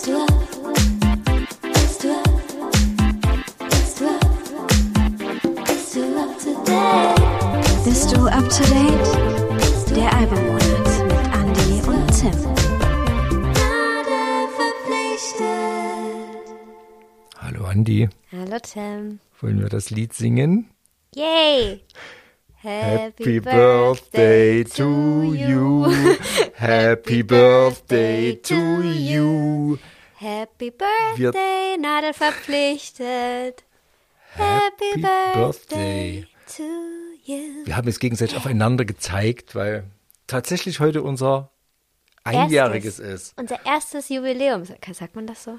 Bist du up? Bist du up? Bist du up? Bist du up to date? Bist du up to date? Der Albummonat mit Andy und Tim. Hallo Andi, Hallo Tim. wollen wir das Lied singen? Yay! Happy Birthday to you. Happy Birthday to you. Happy Birthday, Nadel verpflichtet. Happy, Birthday to you. Wir haben es gegenseitig aufeinander gezeigt, weil tatsächlich heute unser einjähriges ist. Unser erstes Jubiläum. Sagt man das so?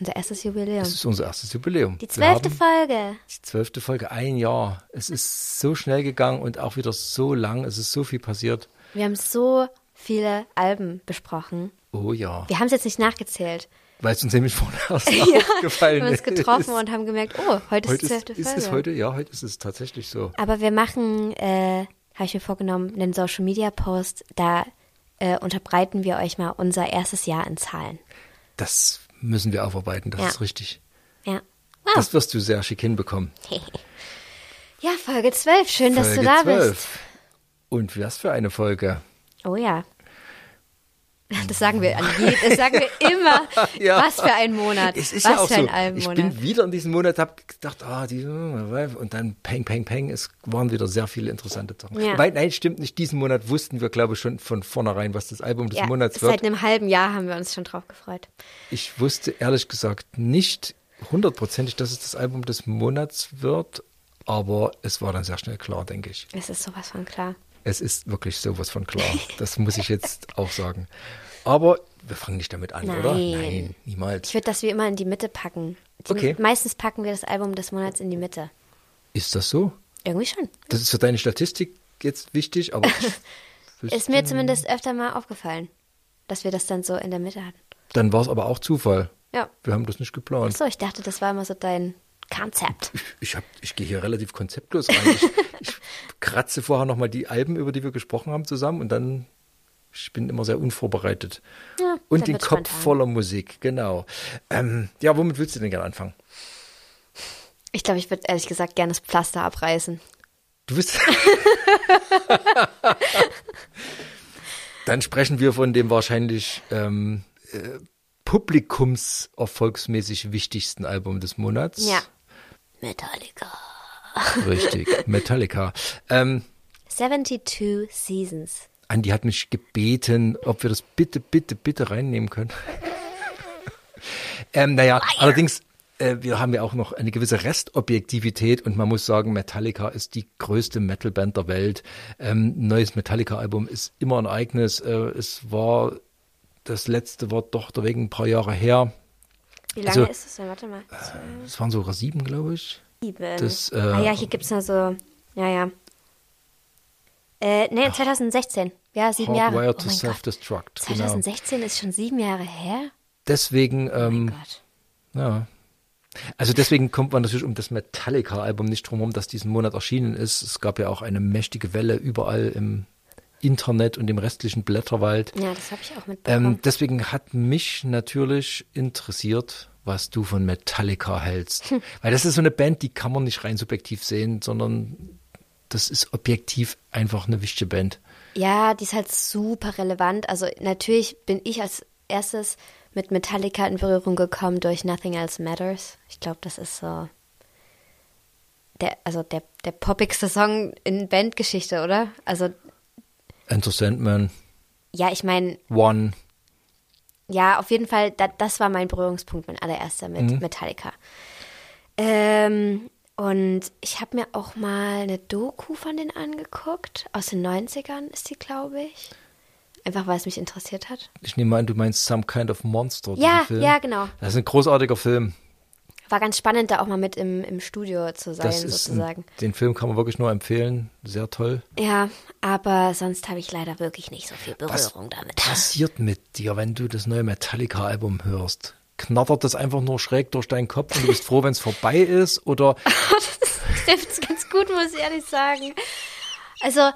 Unser erstes Jubiläum. Es ist unser erstes Jubiläum. Die Wir zwölfte Folge. Die zwölfte Folge, ein Jahr. Es ist so schnell gegangen und auch wieder so lang. Es ist so viel passiert. Wir haben so viele Alben besprochen. Oh ja. Wir haben es jetzt nicht nachgezählt. Weil es uns nämlich vorher erst Wir aufgefallen haben uns ist. getroffen und haben gemerkt, oh, heute ist heute die zwölfte ist, ist Folge. es heute, ja, heute ist es tatsächlich so. Aber wir machen, äh, habe ich mir vorgenommen, einen Social Media Post. Da äh, unterbreiten wir euch mal unser erstes Jahr in Zahlen. Das müssen wir aufarbeiten, das Ja. ist richtig. Ja. Wow. Das wirst du sehr schick hinbekommen. ja, Folge 12. Schön, dass Folge du da 12. bist. Und was für eine Folge. Oh ja. Das sagen wir an je, das sagen wir immer. Ja. Was für ein Monat. Es ist Was ja auch für so. ein Ich Albenmonat. bin wieder in diesem Monat, habe gedacht, ah, die, und dann peng, peng, peng. Es waren wieder sehr viele interessante Sachen. Ja. Wobei, nein, stimmt nicht. Diesen Monat wussten wir, glaube ich, schon von vornherein, was das Album des ja, Monats wird. seit einem halben Jahr haben wir uns schon drauf gefreut. Ich wusste ehrlich gesagt nicht hundertprozentig, dass es das Album des Monats wird, aber es war dann sehr schnell klar, denke ich. Es ist sowas von klar. Es ist wirklich sowas von klar. Das muss ich jetzt auch sagen. Aber wir fangen nicht damit an, oder? Nein. Nein, niemals. Ich würde das wie immer in die Mitte packen. Die, Okay. Meistens packen wir das Album des Monats in die Mitte. Ist das so? Irgendwie schon. Das ist für deine Statistik jetzt wichtig, aber Ist mir zumindest öfter mal aufgefallen, dass wir das dann so in der Mitte hatten. dann war es aber auch Zufall. Ja. Wir haben das nicht geplant. Achso, ich dachte, das war immer so dein Konzept. Ich, ich, hab, ich gehe hier relativ konzeptlos rein. Ich, ich kratze vorher nochmal die Alben, über die wir gesprochen haben, zusammen und dann ich bin immer sehr unvorbereitet. Ja, und den Kopf spontan. voller Musik, genau. Ähm, ja, womit willst du denn gerne anfangen? Ich glaube, ich würde ehrlich gesagt gerne das Pflaster abreißen. Du bist. Dann sprechen wir von dem wahrscheinlich ähm, äh, publikumserfolgsmäßig wichtigsten Album des Monats. Ja. Metallica. Richtig, Metallica. Ähm, 72 Seasons. Andi hat mich gebeten, ob wir das bitte, bitte, bitte reinnehmen können. ähm, naja, allerdings, äh, wir haben ja auch noch eine gewisse Restobjektivität und man muss sagen, Metallica ist die größte Metalband der Welt. Ähm, neues Metallica-Album ist immer ein Ereignis. Äh, es war, das letzte war doch wegen ein paar Jahre her. Wie lange Also- ist es denn? Warte mal. Es waren sogar sieben, glaube ich. Sieben. das, äh, ah ja, hier gibt es noch so. Ja, ja. Äh, nee, 2016. Ja, sieben Jahre. Hardwired Oh to Gott. Self-Destruct. Genau. 2016 ist schon sieben Jahre her? Deswegen, Oh mein ähm, Gott. Ja. Also deswegen kommt man natürlich um das Metallica-Album nicht drum herum, das diesen Monat erschienen ist. Es gab ja auch eine mächtige Welle überall im Internet und im restlichen Blätterwald. Ja, das habe ich auch mitbekommen. Ähm, deswegen hat mich natürlich interessiert, was du von Metallica hältst. Hm. Weil das ist so eine Band, die kann man nicht rein subjektiv sehen, sondern das ist objektiv einfach eine wichtige Band. Ja, die ist halt super relevant. Also natürlich bin ich als erstes mit Metallica in Berührung gekommen durch Nothing Else Matters. Ich glaube, das ist so der, also der, der poppigste Song in Bandgeschichte, oder? Also Enter Sandman, ja, ich meine, One. ja, auf jeden Fall, da, das war mein Berührungspunkt, mein allererster mit Mhm. Metallica. Ähm, und ich habe mir auch mal eine Doku von denen angeguckt. Aus den 90ern ist die, glaube ich. Einfach weil es mich interessiert hat. Ich nehme an, du meinst Some Kind of Monster. Ja, ja, genau. Das ist ein großartiger Film. War ganz spannend, da auch mal mit im, im Studio zu sein, Das ist sozusagen. ein, den Film kann man wirklich nur empfehlen. Sehr toll. Ja, aber sonst habe ich leider wirklich nicht so viel Was Berührung damit. passiert mit dir, wenn du das neue Metallica-Album hörst? Knattert das einfach nur schräg durch deinen Kopf und du bist froh, wenn es vorbei ist? Oder trifft es ganz gut, muss ich ehrlich sagen. Also,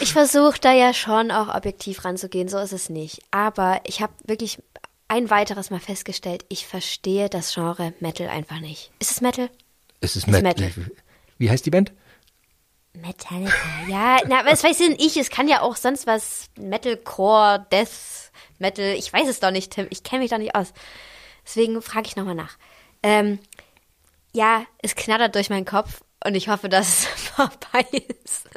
ich versuche da ja schon auch objektiv ranzugehen, so ist es nicht. Aber ich habe wirklich ein weiteres Mal festgestellt, ich verstehe das Genre Metal einfach nicht. Ist es Metal? Es ist, Ist Met Metal. Wie heißt die Band? Metallica. Ja, na, es weiß nicht ich. Es kann ja auch sonst was Metalcore, Death, Metal. Ich weiß es doch nicht, Tim. Ich kenne mich doch nicht aus. Deswegen frage ich nochmal nach. Ähm, ja, es knattert durch meinen Kopf und ich hoffe, dass es vorbei ist.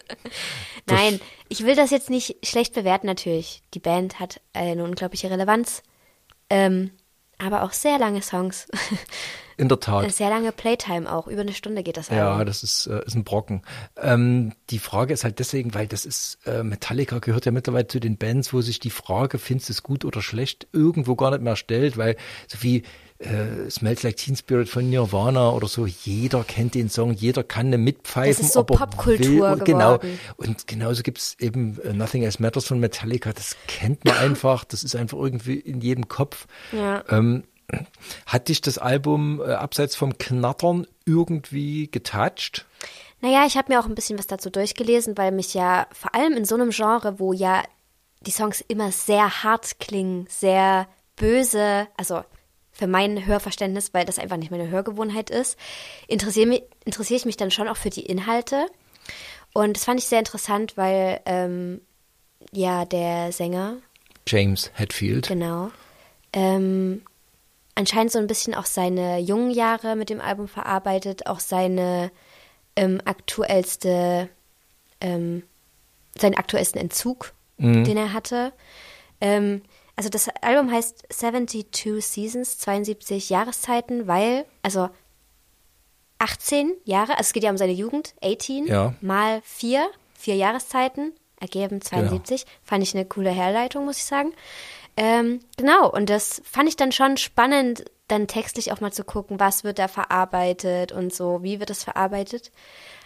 Nein, ich will das jetzt nicht schlecht bewerten, natürlich. Die Band hat eine unglaubliche Relevanz. Ähm, aber auch sehr lange Songs. In der Tat. sehr lange Playtime auch. Über eine Stunde geht das Ja, Album. das ist, äh, ist ein Brocken. Ähm, die Frage ist halt deswegen, weil das ist, äh, Metallica gehört ja mittlerweile zu den Bands, wo sich die Frage, findest du es gut oder schlecht, irgendwo gar nicht mehr stellt, weil so wie äh, Smells Like Teen Spirit von Nirvana oder so, jeder kennt den Song, jeder kann eine mitpfeifen. Das ist so Popkultur. Genau. Und genauso gibt's eben äh, Nothing Else Matters von Metallica, das kennt man einfach, das ist einfach irgendwie in jedem Kopf. Ja. Ähm, hat dich das Album äh, abseits vom Knattern irgendwie getoucht? Naja, ich habe mir auch ein bisschen was dazu durchgelesen, weil mich ja vor allem in so einem Genre, wo ja die Songs immer sehr hart klingen, sehr böse, also für mein Hörverständnis, weil das einfach nicht meine Hörgewohnheit ist, interessiere mich, interessiere ich mich dann schon auch für die Inhalte. Und das fand ich sehr interessant, weil ähm, ja der Sänger, James Hetfield. Genau. Ähm, anscheinend so ein bisschen auch seine jungen Jahre mit dem Album verarbeitet, auch seine ähm, aktuellste, ähm, seinen aktuellsten Entzug, den er hatte. Ähm, also das Album heißt 72 Seasons, 72 Jahreszeiten, weil, also 18 Jahre, also es geht ja um seine Jugend, 18 Ja. mal 4, vier Jahreszeiten, ergeben 72. Fand ich eine coole Herleitung, muss ich sagen. Ähm, genau, und das fand ich dann schon spannend, dann textlich auch mal zu gucken, was wird da verarbeitet und so, wie wird das verarbeitet.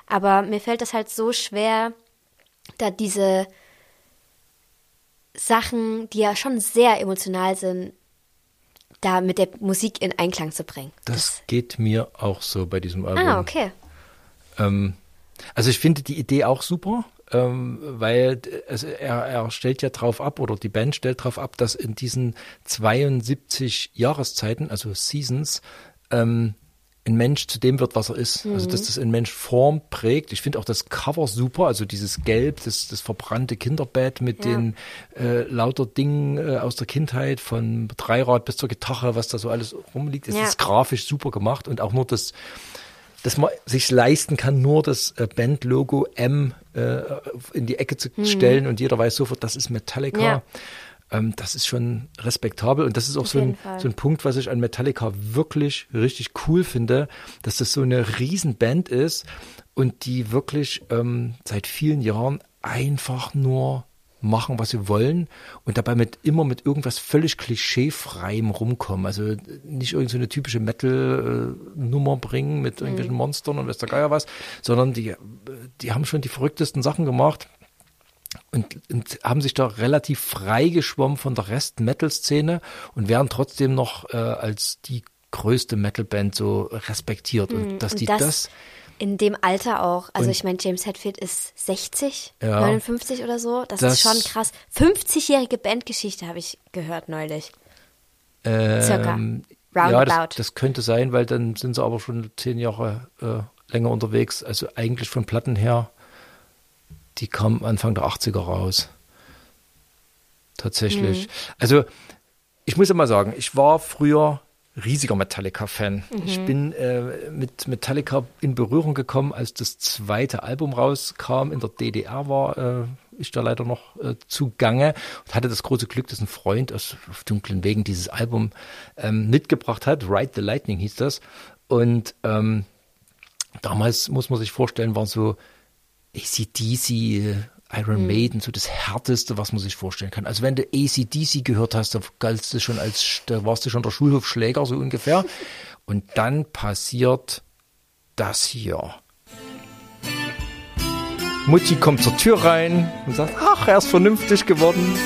Aber mir fällt das halt so schwer, da diese Sachen, die ja schon sehr emotional sind, da mit der Musik in Einklang zu bringen. Das geht mir auch so bei diesem Album. ah, okay. Ähm, also ich finde die Idee auch super, ähm, weil also er, er stellt ja drauf ab oder die Band stellt drauf ab, dass in diesen 72 Jahreszeiten, also Seasons, ähm, ein Mensch zu dem wird, was er ist. Also dass das ein Mensch Form prägt. Ich finde auch das Cover super, also dieses Gelb, das, das verbrannte Kinderbett mit Ja. den äh, lauter Dingen äh, aus der Kindheit, von Dreirad bis zur Gitarre, was da so alles rumliegt. Es Ja. ist grafisch super gemacht und auch nur das dass man sich leisten kann, nur das äh, Bandlogo M äh, in die Ecke zu stellen und jeder weiß sofort, das ist Metallica. Mhm. Ja. Ähm, das ist schon respektabel und das ist auch so ein, so ein Punkt, was ich an Metallica wirklich richtig cool finde, dass das so eine Riesenband ist und die wirklich ähm, seit vielen Jahren einfach nur machen, was sie wollen und dabei mit immer mit irgendwas völlig klischeefreiem rumkommen. Also nicht irgendeine so eine typische Metal-Nummer bringen mit irgendwelchen Monstern und weiß der Geier was, sondern die, die haben schon die verrücktesten Sachen gemacht und, und haben sich da relativ frei geschwommen von der Rest-Metal-Szene und werden trotzdem noch äh, als die größte Metal-Band so respektiert. Und dass Und die das, das, in dem Alter auch. Also Und- ich meine, James Hetfield ist 60, Ja. 59 oder so. Das, Das- ist schon krass. 50-jährige Bandgeschichte habe ich gehört neulich. Circa. ähm, ja, das, Roundabout. das könnte sein, weil dann sind sie aber schon zehn Jahre äh, länger unterwegs. Also eigentlich von Platten her, die kamen Anfang der 80er raus. Tatsächlich. Mhm. Also ich muss mal sagen, ich war früher riesiger Metallica-Fan. Ich Mhm. bin äh, mit Metallica in Berührung gekommen, als das zweite Album rauskam. In der DDR war äh, ich da leider noch äh, zugange und hatte das große Glück, dass ein Freund aus auf dunklen Wegen dieses Album ähm, mitgebracht hat. Ride the Lightning hieß das. Und ähm, damals muss man sich vorstellen, war so ACDC, äh, Iron Maiden, so das härteste, was man sich vorstellen kann. Also wenn du ACDC gehört hast, da galtst du schon als, da warst du schon der Schulhofschläger, so ungefähr. Und dann passiert das hier. Mutti kommt zur Tür rein und sagt, ach, er ist vernünftig geworden.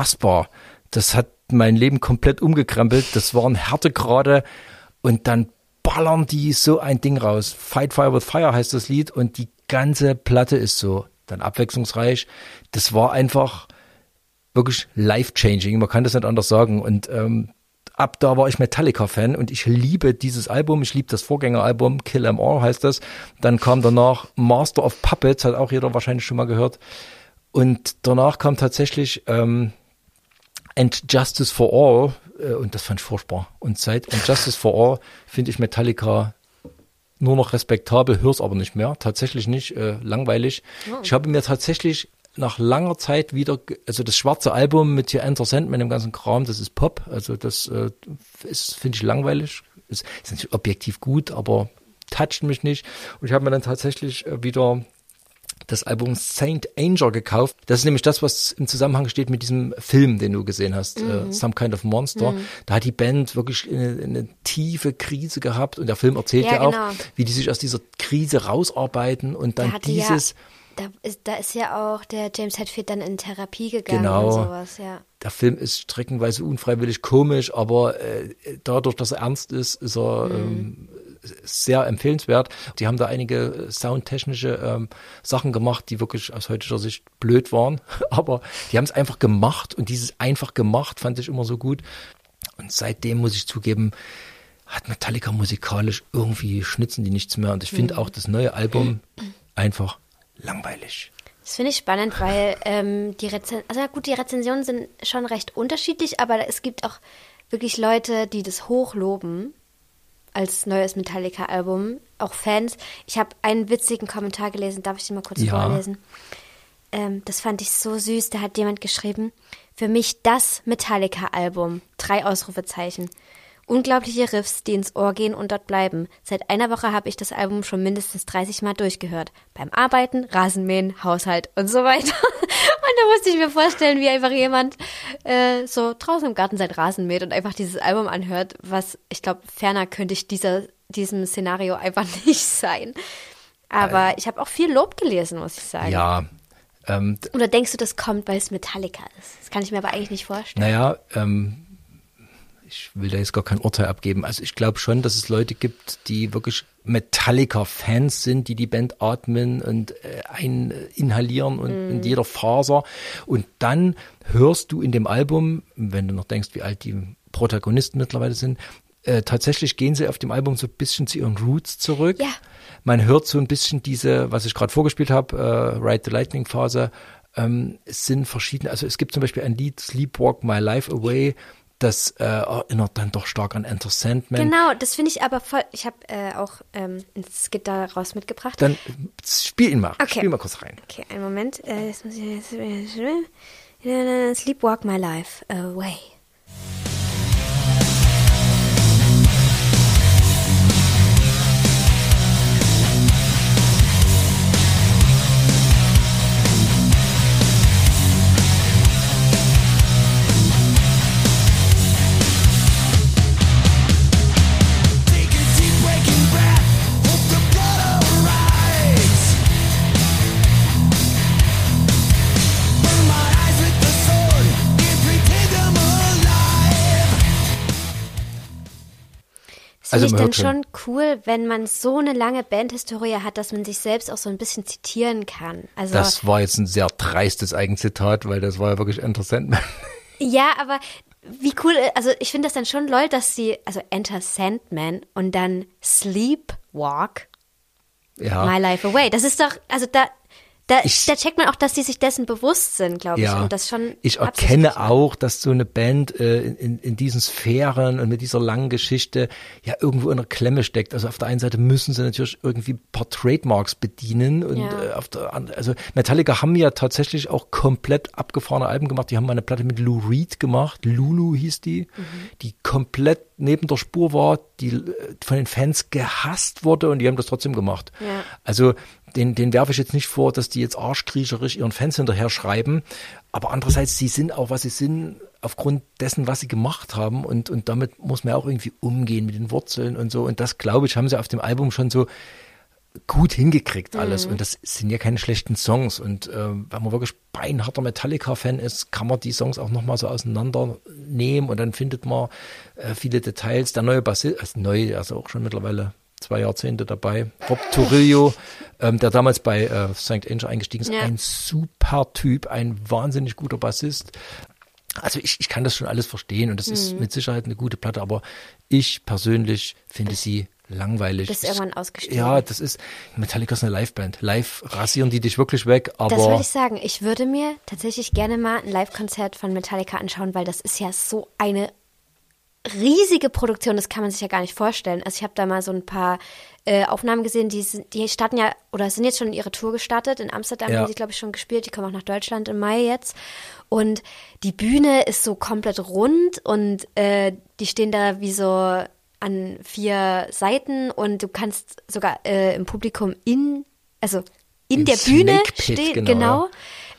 Unfassbar. Das hat mein Leben komplett umgekrempelt. Das waren Härtegrade und dann ballern die so ein Ding raus. Fight Fire with Fire heißt das Lied und die ganze Platte ist so dann abwechslungsreich. Das war einfach wirklich life-changing. Man kann das nicht anders sagen. Und ähm, ab da war ich Metallica-Fan und ich liebe dieses Album. Ich liebe das Vorgängeralbum, Kill 'Em All heißt das. Dann kam danach Master of Puppets, hat auch jeder wahrscheinlich schon mal gehört. Und danach kam tatsächlich ähm, And Justice for All äh, und das fand ich furchtbar. Und seit And Justice for All finde ich Metallica nur noch respektabel, hör's aber nicht mehr. Tatsächlich nicht, äh, langweilig. Ich habe mir tatsächlich nach langer Zeit wieder, also das schwarze Album mit hier Enter Sandman, dem ganzen Kram, das ist Pop. Also das äh, ist, finde ich langweilig. Ist, ist natürlich objektiv gut, aber toucht mich nicht. Und ich habe mir dann tatsächlich äh, wieder das Album Saint Anger gekauft. Das ist nämlich das, was im Zusammenhang steht mit diesem Film, den du gesehen hast, Mhm. äh, Some Kind of Monster. Da hat die Band wirklich eine, eine tiefe Krise gehabt und der Film erzählt ja, Ja, auch, genau. wie die sich aus dieser Krise rausarbeiten und dann dieses, ja, da ist, da ist ja auch der James Hetfield dann in Therapie gegangen Genau. und sowas, ja. der Film ist streckenweise unfreiwillig komisch, aber äh, dadurch, dass er ernst ist, ist er ähm, sehr empfehlenswert. Die haben da einige soundtechnische ähm, Sachen gemacht, die wirklich aus heutiger Sicht blöd waren, aber die haben es einfach gemacht und dieses einfach gemacht fand ich immer so gut. Und seitdem muss ich zugeben, hat Metallica musikalisch irgendwie schnitzen die nichts mehr und ich finde auch das neue Album einfach langweilig. Das finde ich spannend, weil ähm, die Rezen also gut, die Rezensionen sind schon recht unterschiedlich, aber es gibt auch wirklich Leute, die das hochloben als neues Metallica-Album, auch Fans. Ich habe einen witzigen Kommentar gelesen, darf ich den mal kurz Ja. vorlesen? Ähm, das fand ich so süß, da hat jemand geschrieben, für mich das Metallica-Album, drei Ausrufezeichen. Unglaubliche Riffs, die ins Ohr gehen und dort bleiben. Seit einer Woche habe ich das Album schon mindestens 30 Mal durchgehört. Beim Arbeiten, Rasenmähen, Haushalt und so weiter. Da musste ich mir vorstellen, wie einfach jemand äh, so draußen im Garten sein Rasen mäht und einfach dieses Album anhört, was ich glaube, ferner könnte ich dieser, diesem Szenario einfach nicht sein. Aber ich habe auch viel Lob gelesen, muss ich sagen. Ja, ähm, Oder denkst du, das kommt, weil es Metallica ist? Das kann ich mir aber eigentlich nicht vorstellen. Naja, ähm, ich will da jetzt gar kein Urteil abgeben. Also ich glaube schon, dass es Leute gibt, die wirklich Metallica-Fans sind, die die Band atmen und äh, ein inhalieren und in jeder Faser. Und dann hörst du in dem Album, wenn du noch denkst, wie alt die Protagonisten mittlerweile sind, äh, tatsächlich gehen sie auf dem Album so ein bisschen zu ihren Roots zurück. Ja. Man hört so ein bisschen diese, was ich gerade vorgespielt habe, äh, Ride the Lightning Phase. Ähm, sind verschiedene, also es gibt zum Beispiel ein Lied, Sleepwalk My Life Away, das äh, erinnert dann doch stark an Enter Sandman. Genau, das finde ich aber voll. Ich habe äh, auch ähm, ein Skit daraus mitgebracht. Dann spiel ihn mal, Okay. spiel mal kurz rein. Okay, einen Moment. Äh, jetzt muss ich jetzt, äh, Sleepwalk my life away. Also finde ich dann schon cool, wenn man so eine lange Bandhistorie hat, dass man sich selbst auch so ein bisschen zitieren kann. Also Das war jetzt ein sehr dreistes Eigenzitat, weil das war ja wirklich Enter Sandman. ja, aber wie cool, also ich finde das dann schon lol, dass sie, also Enter Sandman und dann Sleepwalk Ja. My Life Away. Das ist doch, also da, da, Ich- da checkt man auch, dass die sich dessen bewusst sind, glaube ich. Ja, Und das schon ich erkenne auch, dass so eine Band äh, in, in, diesen Sphären und mit dieser langen Geschichte ja irgendwo in der Klemme steckt. Also auf der einen Seite müssen sie natürlich irgendwie ein paar Trademarks bedienen und Ja. äh, auf der anderen, also Metallica haben ja tatsächlich auch komplett abgefahrene Alben gemacht. Die haben mal eine Platte mit Lou Reed gemacht, Lulu hieß die, Mhm. die komplett neben der Spur war, die äh, von den Fans gehasst wurde und die haben das trotzdem gemacht. Ja. Also den, den werfe ich jetzt nicht vor, dass die jetzt arschkriecherisch ihren Fans hinterher schreiben. Aber andererseits, sie sind auch, was sie sind, aufgrund dessen, was sie gemacht haben. Und, und damit muss man ja auch irgendwie umgehen mit den Wurzeln und so. Und das, glaube ich, haben sie auf dem Album schon so gut hingekriegt alles und das sind ja keine schlechten Songs und äh, wenn man wirklich beinharter Metallica-Fan ist, kann man die Songs auch nochmal so auseinandernehmen und dann findet man äh, viele Details. Der neue Bassist, also neu, also auch schon mittlerweile zwei Jahrzehnte dabei, Rob Turillo, ähm, der damals bei äh, St. Angel eingestiegen ist, Ja. ein super Typ, ein wahnsinnig guter Bassist. Also ich, ich kann das schon alles verstehen und das ist Mhm. mit Sicherheit eine gute Platte, aber ich persönlich finde sie langweilig. Bist Ich- irgendwann ausgestiegen. Ja, das ist, Metallica ist eine Liveband. Live rasieren die dich wirklich weg, aber Das würde ich sagen. Ich würde mir tatsächlich gerne mal ein Live-Konzert von Metallica anschauen, weil das ist ja so eine riesige Produktion, das kann man sich ja gar nicht vorstellen. Also ich habe da mal so ein paar äh, Aufnahmen gesehen, die, sind, die starten ja oder sind jetzt schon in ihre Tour gestartet. In Amsterdam Ja. haben sie, glaube ich, schon gespielt. Die kommen auch nach Deutschland im Mai jetzt. Und die Bühne ist so komplett rund und äh, die stehen da wie so an vier Seiten und du kannst sogar äh, im Publikum in, also in Im der Bühne Snake Pit, stehen, genau, genau.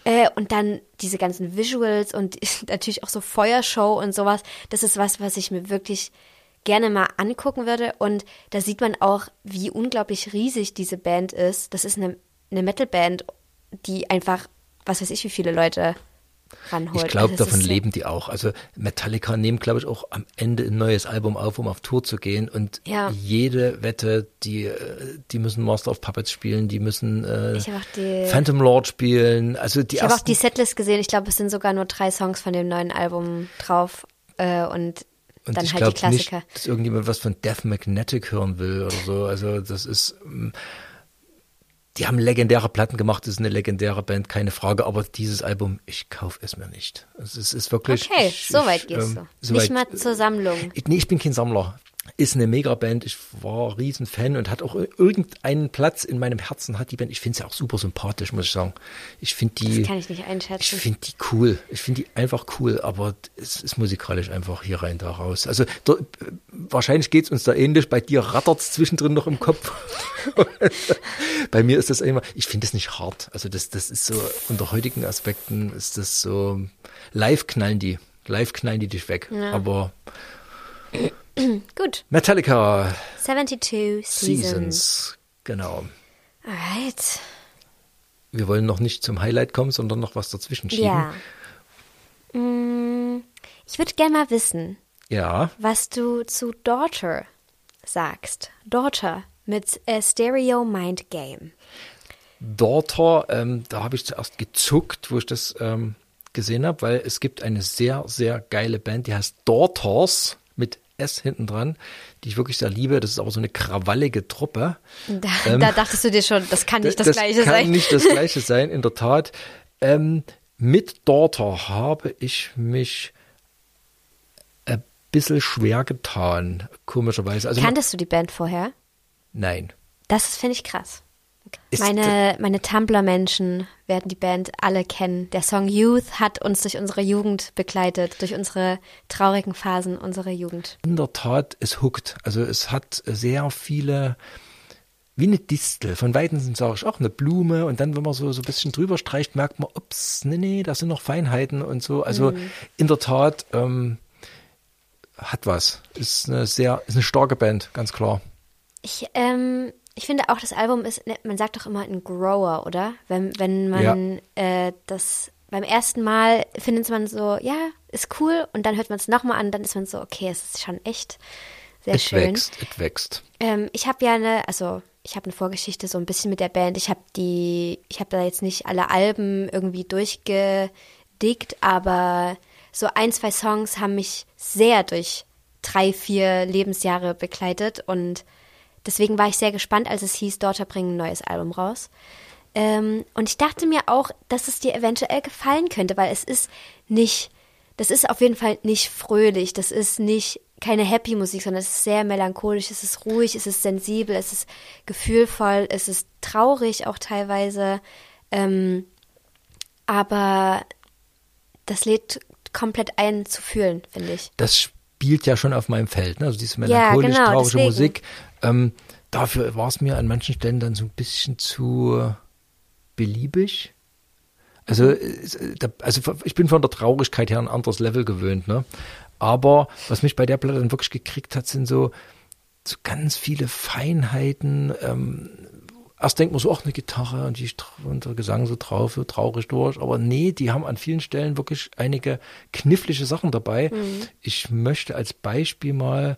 Äh, und dann diese ganzen Visuals und natürlich auch so Feuershow und sowas. Das ist was, was ich mir wirklich gerne mal angucken würde. Und da sieht man auch, wie unglaublich riesig diese Band ist. Das ist eine, eine Metal-Band, die einfach, was weiß ich, wie viele Leute ranholt. ich glaube, davon leben die auch. Also Metallica nehmen, glaube ich, auch am Ende ein neues Album auf, um auf Tour zu gehen. Und Ja. jede Wette, die, äh, die müssen Master of Puppets spielen, die müssen äh, die- Phantom Lord spielen. Also die Ich habe auch die Setlist gesehen. Ich glaube, es sind sogar nur drei Songs von dem neuen Album drauf. Äh, und, und dann ich halt die glaube nicht, Klassiker. dass irgendjemand was von Death Magnetic hören will oder so. Also das ist, ähm, die haben legendäre Platten gemacht, das ist eine legendäre Band, keine Frage. Aber dieses Album, ich kaufe es mir nicht. Es ist, ist wirklich. Okay, ich, so weit ich, gehst ähm, du. so Nicht weit- mal zur Sammlung. Ich, nee, ich bin kein Sammler. Ist eine Megaband. Ich war riesen Fan und hat auch irgendeinen Platz in meinem Herzen hat die Band. Ich finde sie auch super sympathisch, muss ich sagen. Ich finde die. Das kann ich nicht einschätzen. Ich finde die cool. Ich finde die einfach cool, aber es ist musikalisch einfach hier rein, da raus. Also da, wahrscheinlich geht's uns da ähnlich. Bei dir rattert's zwischendrin noch im Kopf. Bei mir ist das immer, ich finde es nicht hart. Also das, das ist so, unter heutigen Aspekten ist das so, live knallen die. Live knallen die dich weg. Aber Gut. Metallica 72 Seasons. Seasons, genau. Alright. Wir wollen noch nicht zum Highlight kommen, sondern noch was dazwischen schieben. Ja. Mm, Ich würde gerne mal wissen, Ja. was du zu Daughter sagst. Daughter mit äh, Stereo Mind Game. Daughter, ähm, da habe ich zuerst gezuckt, wo ich das ähm, gesehen habe, weil es gibt eine sehr, sehr geile Band, die heißt Daughters S hinten dran, die ich wirklich sehr liebe. Das ist aber so eine krawallige Truppe. Da, Ähm, da dachtest du dir schon, das kann nicht das, Gleiche kann sein. nicht das Gleiche sein, in der Tat. Ähm, mit Daughter habe ich mich ein bisschen schwer getan, komischerweise. Also Kanntest du die Band vorher? nein. Das finde ich krass. Ist Meine, meine Tumblr-Menschen werden die Band alle kennen. Der Song Youth hat uns durch unsere Jugend begleitet, durch unsere traurigen Phasen unserer Jugend. in der Tat, es huckt. Also es hat sehr viele, wie eine Distel. Von Weitem sage ich auch eine Blume und dann, wenn man so, so ein bisschen drüber streicht, merkt man, ups, nee, nee, da sind noch Feinheiten und so. Also in der Tat ähm, hat was. Ist eine sehr, ist eine starke Band, ganz klar. Ich, ähm, ich finde auch, das Album ist, ne, man sagt doch immer ein Grower, oder? Wenn, wenn man äh, das beim ersten Mal findet man so, ja, ist cool, und dann hört man es nochmal an, dann ist man so, okay, es ist schon echt sehr Es schön. wächst, es wächst. Ähm, ich habe ja eine, also ich habe eine Vorgeschichte so ein bisschen mit der Band. Ich habe die, ich habe da jetzt nicht alle Alben irgendwie durchgedickt, aber so ein, zwei Songs haben mich sehr durch drei, vier Lebensjahre begleitet und deswegen war ich sehr gespannt, als es hieß, Daughter bringen ein neues Album raus. Ähm, und ich dachte mir auch, dass es dir eventuell gefallen könnte, weil es ist nicht, das ist auf jeden Fall nicht fröhlich, das ist nicht keine Happy Musik, sondern es ist sehr melancholisch, es ist ruhig, es ist sensibel, es ist gefühlvoll, es ist traurig auch teilweise. Ähm, aber das lädt komplett ein zu fühlen, finde ich. Das spielt ja schon auf meinem Feld, ne? also diese Ja, melancholisch genau. Musik. Ähm, dafür war es mir an manchen Stellen dann so ein bisschen zu beliebig. Also, äh, da- also ich bin von der Traurigkeit her ein anderes Level gewöhnt, ne? Aber was mich bei der Platte dann wirklich gekriegt hat, sind so, so ganz viele Feinheiten, ähm, erst denkt man so, ach, eine Gitarre und, die, und der Gesang so drauf, so traurig durch. Aber nee, die haben an vielen Stellen wirklich einige knifflige Sachen dabei. Ich möchte als Beispiel mal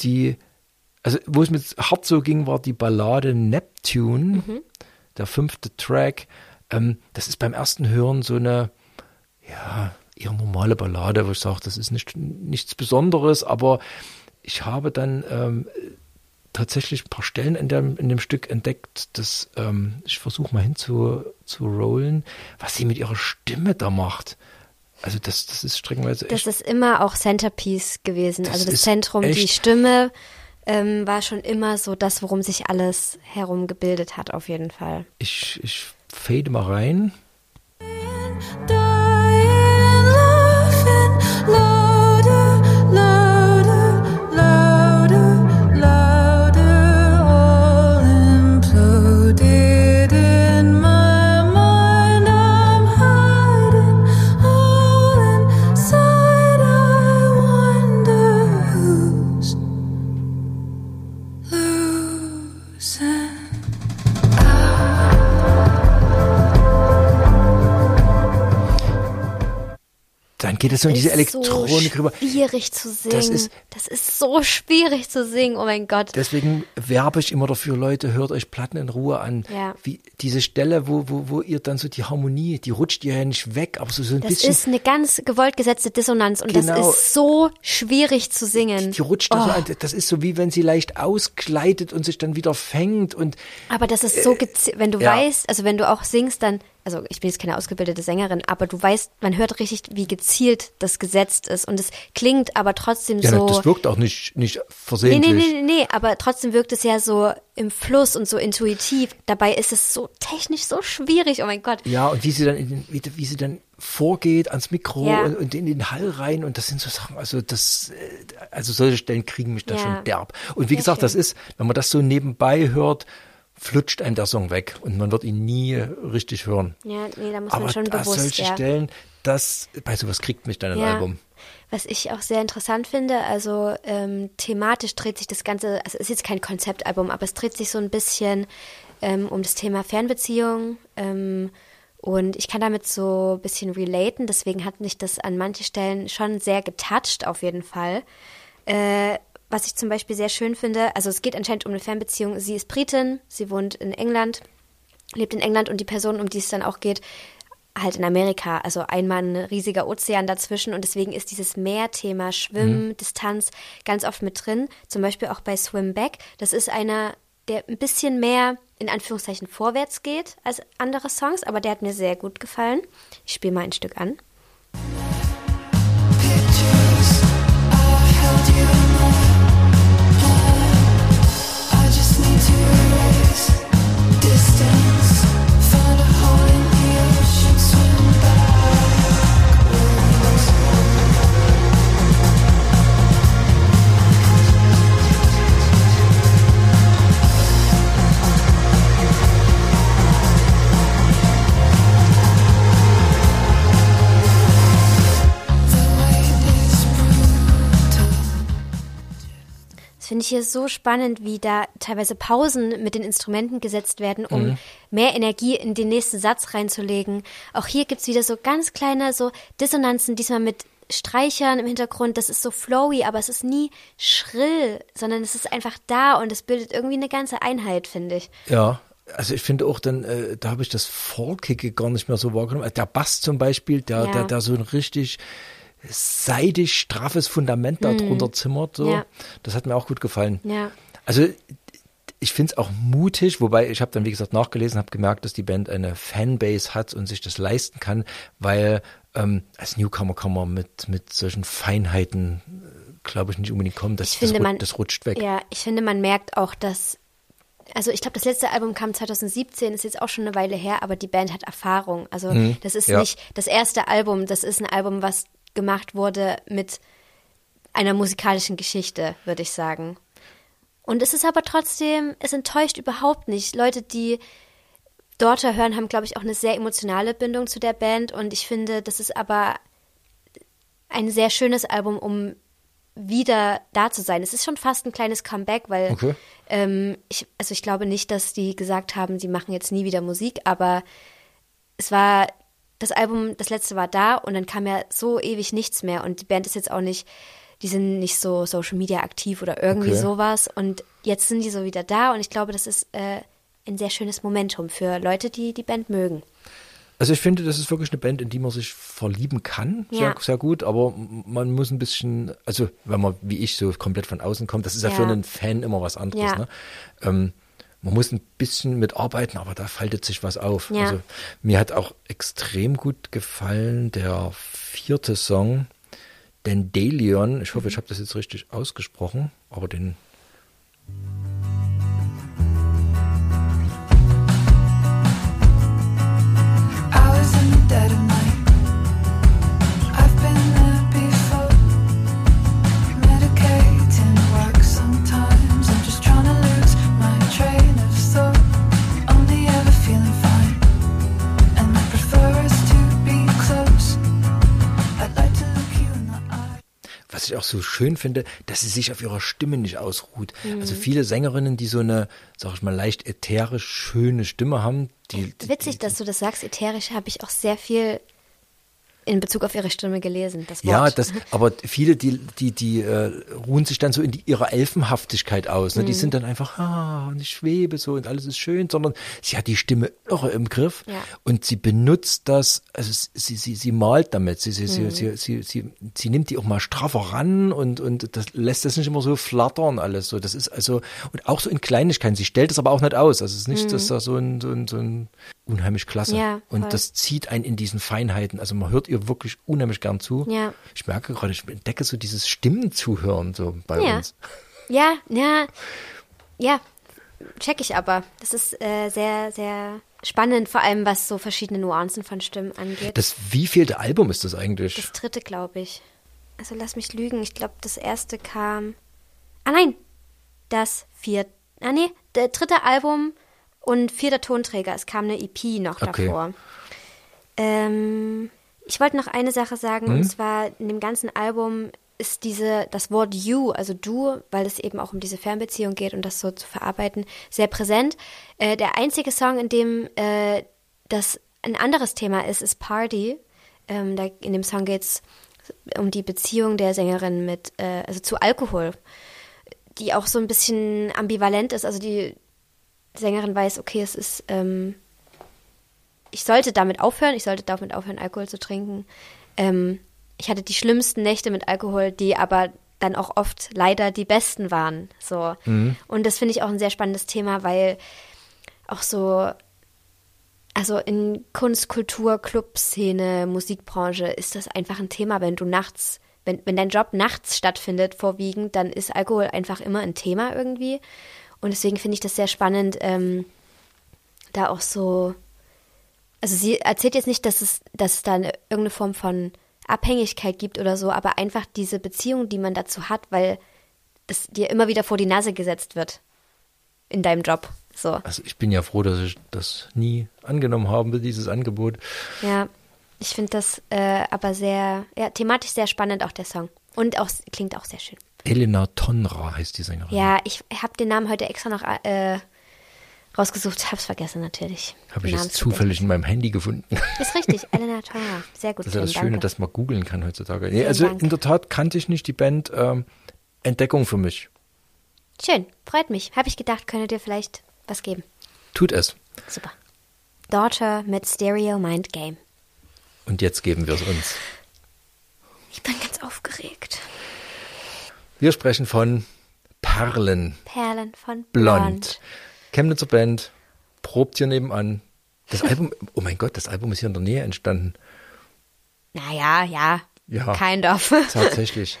die, also wo es mir hart so ging, war die Ballade Neptune, der fünfte Track. Ähm, das ist beim ersten Hören so eine, ja, eher normale Ballade, wo ich sage, das ist nicht, nichts Besonderes, aber ich habe dann ähm, tatsächlich ein paar Stellen in dem, in dem Stück entdeckt, dass ähm, ich versuche mal hinzu zu rollen, was sie mit ihrer Stimme da macht. Also das, das ist streckenweise Das echt, ist immer auch Centerpiece gewesen. Also das Zentrum, die echt- Stimme ähm, war schon immer so das, worum sich alles herum gebildet hat, auf jeden Fall. ich, ich fade mal rein. Dying, laughing, louder, geht es so in diese Ist Elektronik so rüber. schwierig zu singen. Das ist- das ist so schwierig zu singen. Oh mein Gott. Deswegen werbe ich immer dafür, Leute, hört euch Platten in Ruhe an. Ja. Wie diese Stelle, wo, wo, wo ihr dann so die Harmonie, die rutscht ihr ja nicht weg, aber so, so ein Das bisschen. ist eine ganz gewollt gesetzte Dissonanz und Genau. das ist so schwierig zu singen. die rutscht da so Oh. an. Das ist so wie wenn sie leicht ausgleitet und sich dann wieder fängt und Aber das ist so gezielt, wenn du ja. weißt, also wenn du auch singst, dann, also ich bin jetzt keine ausgebildete Sängerin, aber du weißt, man hört richtig, wie gezielt das gesetzt ist und es klingt aber trotzdem ja, so. das wirkt auch nicht, nicht Nee, versehentlich. nee, nee, nee, nee, aber trotzdem wirkt es ja so im Fluss und so intuitiv. Dabei ist es so technisch so schwierig, oh mein Gott. Ja, und wie sie dann, in den, wie, wie sie dann vorgeht ans Mikro Ja. und, und in den Hall rein und das sind so Sachen, also das, äh, also solche Stellen kriegen mich da Ja. schon derb. Und wie Sehr gesagt, das schön. ist, wenn man das so nebenbei hört, flutscht einem der Song weg und man wird ihn nie richtig hören. Ja, nee, da muss Aber man schon bewusst, solche ja. Stellen, das, bei sowas kriegt mich dann ein Ja. Album. Was ich auch sehr interessant finde, also ähm, thematisch dreht sich das Ganze, also es ist jetzt kein Konzeptalbum, aber es dreht sich so ein bisschen ähm, um das Thema Fernbeziehung. Ähm, und ich kann damit so ein bisschen relaten, deswegen hat mich das an manchen Stellen schon sehr getoucht, auf jeden Fall. Äh, was ich zum Beispiel sehr schön finde, also es geht anscheinend um eine Fernbeziehung. Sie ist Britin, sie wohnt in England, lebt in England und die Person, um die es dann auch geht, halt in Amerika. Also einmal ein riesiger Ozean dazwischen und deswegen ist dieses Mehrthema Schwimmen, Distanz ganz oft mit drin. Zum Beispiel auch bei Swim Back. Das ist einer, der ein bisschen mehr in Anführungszeichen vorwärts geht als andere Songs, aber der hat mir sehr gut gefallen. Ich spiele mal ein Stück an. Finde ich hier so spannend, wie da teilweise Pausen mit den Instrumenten gesetzt werden, um mehr Energie in den nächsten Satz reinzulegen. Auch hier gibt's wieder so ganz kleine so Dissonanzen, diesmal mit Streichern im Hintergrund. Das ist so flowy, aber es ist nie schrill, sondern es ist einfach da und es bildet irgendwie eine ganze Einheit, finde ich. Ja, also ich finde auch dann, äh, da habe ich das Folkige gar nicht mehr so wahrgenommen. Der Bass zum Beispiel, der, Ja. der, der so ein richtig seidig straffes Fundament da drunter zimmert. So. Mhm. Ja. Das hat mir auch gut gefallen. Ja. Also ich finde es auch mutig, wobei ich habe dann, wie gesagt, nachgelesen, habe gemerkt, dass die Band eine Fanbase hat und sich das leisten kann, weil ähm, als Newcomer kann man mit, mit solchen Feinheiten, glaube ich, nicht unbedingt kommen. Das, finde, das, man, das rutscht weg. Ja, ich finde, man merkt auch, dass. Also ich glaube, das letzte Album kam 2017, ist jetzt auch schon eine Weile her, aber die Band hat Erfahrung. Also das ist ja. nicht das erste Album, das ist ein Album, was gemacht wurde mit einer musikalischen Geschichte, würde ich sagen. Und es ist aber trotzdem, es enttäuscht überhaupt nicht. Leute, die Daughter hören, haben, glaube ich, auch eine sehr emotionale Bindung zu der Band. Und ich finde, das ist aber ein sehr schönes Album, um wieder da zu sein. Es ist schon fast ein kleines Comeback, weil Okay. ähm, ich, also ich glaube nicht, dass die gesagt haben, sie machen jetzt nie wieder Musik, aber es war das Album, das letzte war da und dann kam ja so ewig nichts mehr und die Band ist jetzt auch nicht, die sind nicht so Social Media aktiv oder irgendwie Okay. sowas und jetzt sind die so wieder da und ich glaube, das ist äh, ein sehr schönes Momentum für Leute, die die Band mögen. Also ich finde, das ist wirklich eine Band, in die man sich verlieben kann, sehr, Ja. sehr gut, aber man muss ein bisschen, also wenn man wie ich so komplett von außen kommt, das ist ja, Ja. für einen Fan immer was anderes. Ja. Ne? Ähm, man muss ein bisschen mitarbeiten, aber da faltet sich was auf. Ja. Also mir hat auch extrem gut gefallen der vierte Song, Dandelion. Ich hoffe, ich habe das jetzt richtig ausgesprochen, aber den was ich auch so schön finde, dass sie sich auf ihrer Stimme nicht ausruht. Mhm. Also viele Sängerinnen, die so eine, sag ich mal, leicht ätherisch schöne Stimme haben, die, die Witzig, dass du das sagst. Ätherisch habe ich auch sehr viel in Bezug auf ihre Stimme gelesen. Das Wort. Ja, das, aber viele, die, die, die äh, ruhen sich dann so in die, ihrer Elfenhaftigkeit aus. Ne? Die Mhm. sind dann einfach, ah, und ich schwebe so und alles ist schön, sondern sie hat die Stimme irre im Griff Ja. und sie benutzt das, also sie, sie, sie malt damit, sie, sie, Mhm. sie, sie, sie, sie, nimmt die auch mal straffer ran und, und das lässt das nicht immer so flattern alles. So, das ist also, und auch so in Kleinigkeiten, sie stellt es aber auch nicht aus. Also es ist nicht, dass da so ein, so ein, so ein unheimlich klasse. Ja, und das zieht einen in diesen Feinheiten. Also man hört ihr wirklich unheimlich gern zu. Ja. Ich merke gerade, ich entdecke so dieses Stimmenzuhören so bei Ja. uns. Ja, ja, ja, check ich aber. Das ist äh, sehr, sehr spannend, vor allem was so verschiedene Nuancen von Stimmen angeht. Das wievielte Album ist das eigentlich? Das dritte, glaube ich. Also lass mich lügen. Ich glaube, das erste kam. Ah nein, das vierte. Ah nee, der dritte Album und vierter Tonträger. Es kam eine EP noch Okay. davor. Ähm, ich wollte noch eine Sache sagen, Mhm. und zwar in dem ganzen Album ist diese, das Wort you, also du, weil es eben auch um diese Fernbeziehung geht und das so zu verarbeiten, sehr präsent. Äh, der einzige Song, in dem äh, das ein anderes Thema ist, ist Party. Ähm, da, in dem Song geht es um die Beziehung der Sängerin mit, äh, also zu Alkohol, die auch so ein bisschen ambivalent ist. Also die Sängerin weiß, okay, es ist, ähm, ich sollte damit aufhören, ich sollte damit aufhören, Alkohol zu trinken. Ähm, ich hatte die schlimmsten Nächte mit Alkohol, die aber dann auch oft leider die besten waren. So. Und das finde ich auch ein sehr spannendes Thema, weil auch so, also in Kunst, Kultur, Clubszene, Musikbranche ist das einfach ein Thema, wenn du nachts, wenn, wenn dein Job nachts stattfindet, vorwiegend, dann ist Alkohol einfach immer ein Thema irgendwie. Und deswegen finde ich das sehr spannend, ähm, da auch so, also sie erzählt jetzt nicht, dass es, dass es da eine, irgendeine Form von Abhängigkeit gibt oder so, aber einfach diese Beziehung, die man dazu hat, weil das dir immer wieder vor die Nase gesetzt wird in deinem Job. So, Also ich bin ja froh, dass ich das nie angenommen habe, dieses Angebot. ja. Ich finde das äh, aber sehr, ja, thematisch sehr spannend, auch der Song. Und auch klingt auch sehr schön. Elena Tonra heißt die Sängerin. Ja, ich habe den Namen heute extra noch äh, rausgesucht, hab's vergessen natürlich. Habe ich jetzt zufällig in meinem Handy gefunden. Ist richtig, Elena Tora. Sehr gut. Das ist ja das Schöne, danke. dass man googeln kann heutzutage. Nee, also Dank. in der Tat kannte ich nicht die Band. Ähm, Entdeckung für mich. Schön, freut mich. Habe ich gedacht, könnte dir vielleicht was geben. Tut es. Super. Daughter mit Stereo Mind Game. Und jetzt geben wir es uns. Ich bin ganz aufgeregt. Wir sprechen von Perlen Perlen von Blond. Blond. Chemnitzer Band, probt hier nebenan. Das Album, oh mein Gott, das Album ist hier in der Nähe entstanden. Naja, ja. Ja. Kein Dorf. Tatsächlich.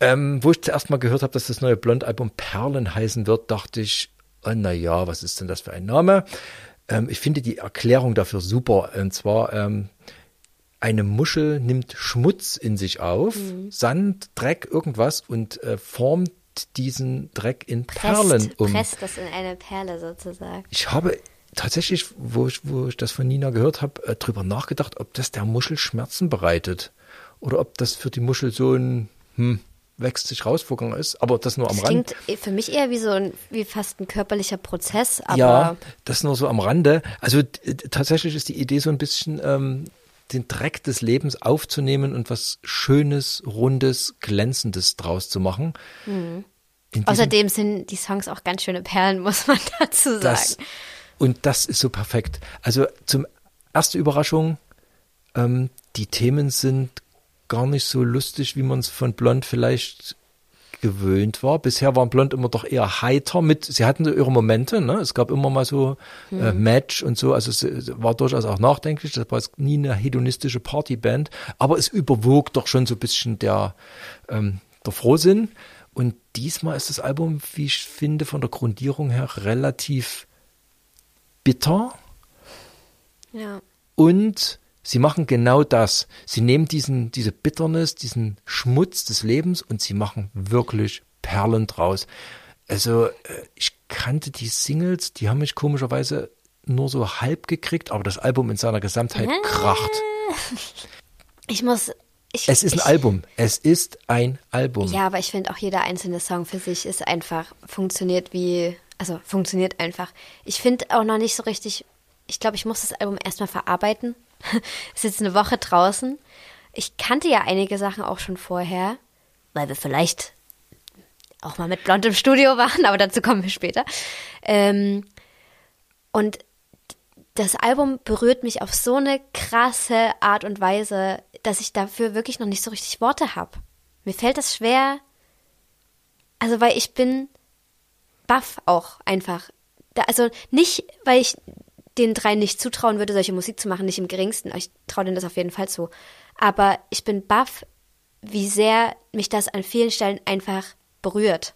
ähm, wo ich zuerst mal gehört habe, dass das neue Blond-Album Perlen heißen wird, dachte ich, oh, na ja, was ist denn das für ein Name? Ähm, ich finde die Erklärung dafür super. Und zwar, ähm, eine Muschel nimmt Schmutz in sich auf, Sand, Dreck, irgendwas und äh, formt diesen Dreck in Perlen presst, um. presst das in eine Perle sozusagen. Ich habe tatsächlich, wo ich, wo ich das von Nina gehört habe, äh, drüber nachgedacht, ob das der Muschel Schmerzen bereitet. Oder ob das für die Muschel so ein, hm, wächst sich raus, Vorgang ist, aber das nur am Das Rand. klingt für mich eher wie so ein, wie fast ein körperlicher Prozess, aber Ja, das nur so am Rande. Also t- tatsächlich ist die Idee so ein bisschen, ähm, den Dreck des Lebens aufzunehmen und was Schönes, Rundes, Glänzendes draus zu machen. Diesem- außerdem sind die Songs auch ganz schöne Perlen, muss man dazu sagen. das, und das ist so perfekt. Also zum erste Überraschung, ähm, die Themen sind gar nicht so lustig, wie man es von Blond vielleicht gewöhnt war. Bisher waren Blond immer doch eher heiter mit, sie hatten so ihre Momente, ne? Es gab immer mal so äh, Match und so, also es, es war durchaus auch nachdenklich, das war jetzt nie eine hedonistische Partyband, aber es überwog doch schon so ein bisschen der, ähm, der Frohsinn. Und diesmal ist das Album, wie ich finde, von der Grundierung her relativ bitter Ja. und sie machen genau das. Sie nehmen diesen, diese Bitternis, diesen Schmutz des Lebens und sie machen wirklich Perlen draus. Also, äh, ich kannte die Singles, die haben mich komischerweise nur so halb gekriegt, aber das Album in seiner Gesamtheit kracht. Ich muss. Ich, Es ist ein ich, Album. Es ist ein Album. Ja, aber ich finde auch jeder einzelne Song für sich ist einfach, funktioniert wie, also funktioniert einfach. Ich finde auch noch nicht so richtig, ich glaube, ich muss das Album erstmal verarbeiten. ist jetzt eine Woche draußen. Ich kannte ja einige Sachen auch schon vorher, weil wir vielleicht auch mal mit Blond im Studio waren, aber dazu kommen wir später. Ähm, und das Album berührt mich auf so eine krasse Art und Weise, dass ich dafür wirklich noch nicht so richtig Worte habe. Mir fällt das schwer. Also, weil ich bin baff auch einfach. Da, also nicht, weil ich den dreien nicht zutrauen würde, solche Musik zu machen, nicht im geringsten. Ich traue denen das auf jeden Fall zu. Aber ich bin baff, wie sehr mich das an vielen Stellen einfach berührt.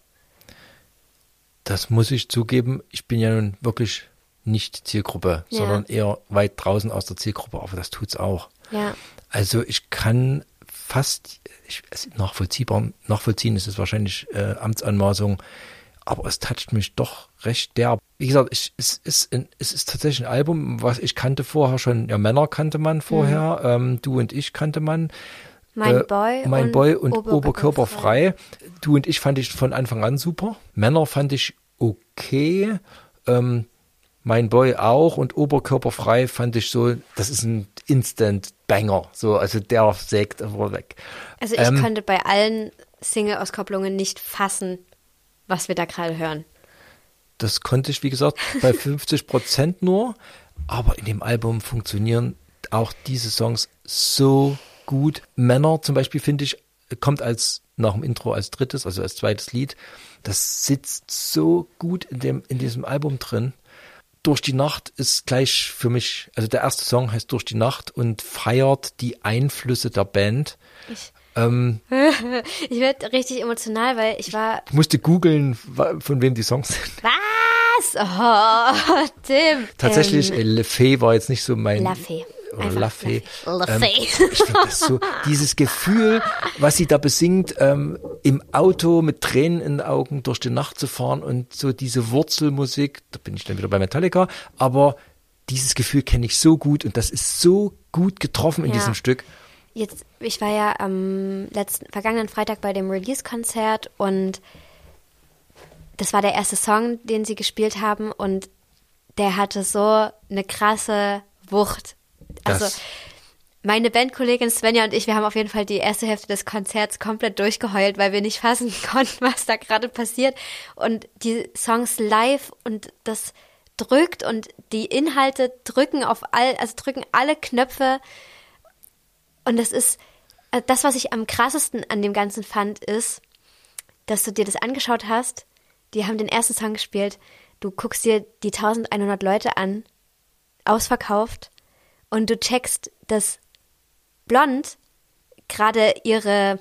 Das muss ich zugeben. Ich bin ja nun wirklich nicht Zielgruppe, Ja. sondern eher weit draußen aus der Zielgruppe, aber das tut's auch. Ja. Also ich kann fast, ich, es nachvollziehbar, nachvollziehen ist es wahrscheinlich äh, Amtsanmaßung, aber es toucht mich doch recht derb. Wie gesagt, ich, es, ist ein, es ist tatsächlich ein Album, was ich kannte vorher schon, ja Männer kannte man vorher, ähm, du und ich kannte man. Mein Äh, Boy mein und Boy und Oberkörperfrei. Oberkörperfrei. Du und ich fand ich von Anfang an super. Männer fand ich okay. Ähm, mein Boy auch und Oberkörperfrei fand ich so, das ist ein Instant-Banger. So, also der sägt einfach weg. Also ich Ähm, konnte bei allen Single-Auskopplungen nicht fassen, was wir da gerade hören. Das konnte ich, wie gesagt, bei 50 Prozent nur. Aber in dem Album funktionieren auch diese Songs so gut. Männer zum Beispiel, finde ich, kommt als nach dem Intro als drittes, also als zweites Lied. Das sitzt so gut in, dem, in diesem Album drin. Durch die Nacht ist gleich für mich, also der erste Song heißt Durch die Nacht und feiert die Einflüsse der Band. Ich, Ähm, ich werde richtig emotional, weil ich war. ich musste googeln, von wem die Songs sind. Was? Oh, Tim. Tatsächlich, Ähm, äh, Le Fay war jetzt nicht so mein. La Fee. Oder La Fee. Ähm, ich finde das so, dieses Gefühl, was sie da besingt, ähm, im Auto mit Tränen in den Augen durch die Nacht zu fahren und so diese Wurzelmusik, da bin ich dann wieder bei Metallica, aber dieses Gefühl kenne ich so gut und das ist so gut getroffen in Ja. diesem Stück. Jetzt, ich war ja am letzten, vergangenen Freitag bei dem Release-Konzert und das war der erste Song, den sie gespielt haben und der hatte so eine krasse Wucht. Also Das- meine Bandkollegin Svenja und ich, wir haben auf jeden Fall die erste Hälfte des Konzerts komplett durchgeheult, weil wir nicht fassen konnten, was da gerade passiert. Und die Songs live und das drückt und die Inhalte drücken auf all, also drücken alle Knöpfe. Und das ist, äh, das, was ich am krassesten an dem Ganzen fand, ist, dass du dir das angeschaut hast. Die haben den ersten Song gespielt. Du guckst dir die 1100 Leute an, ausverkauft, und du checkst, dass Blond gerade ihre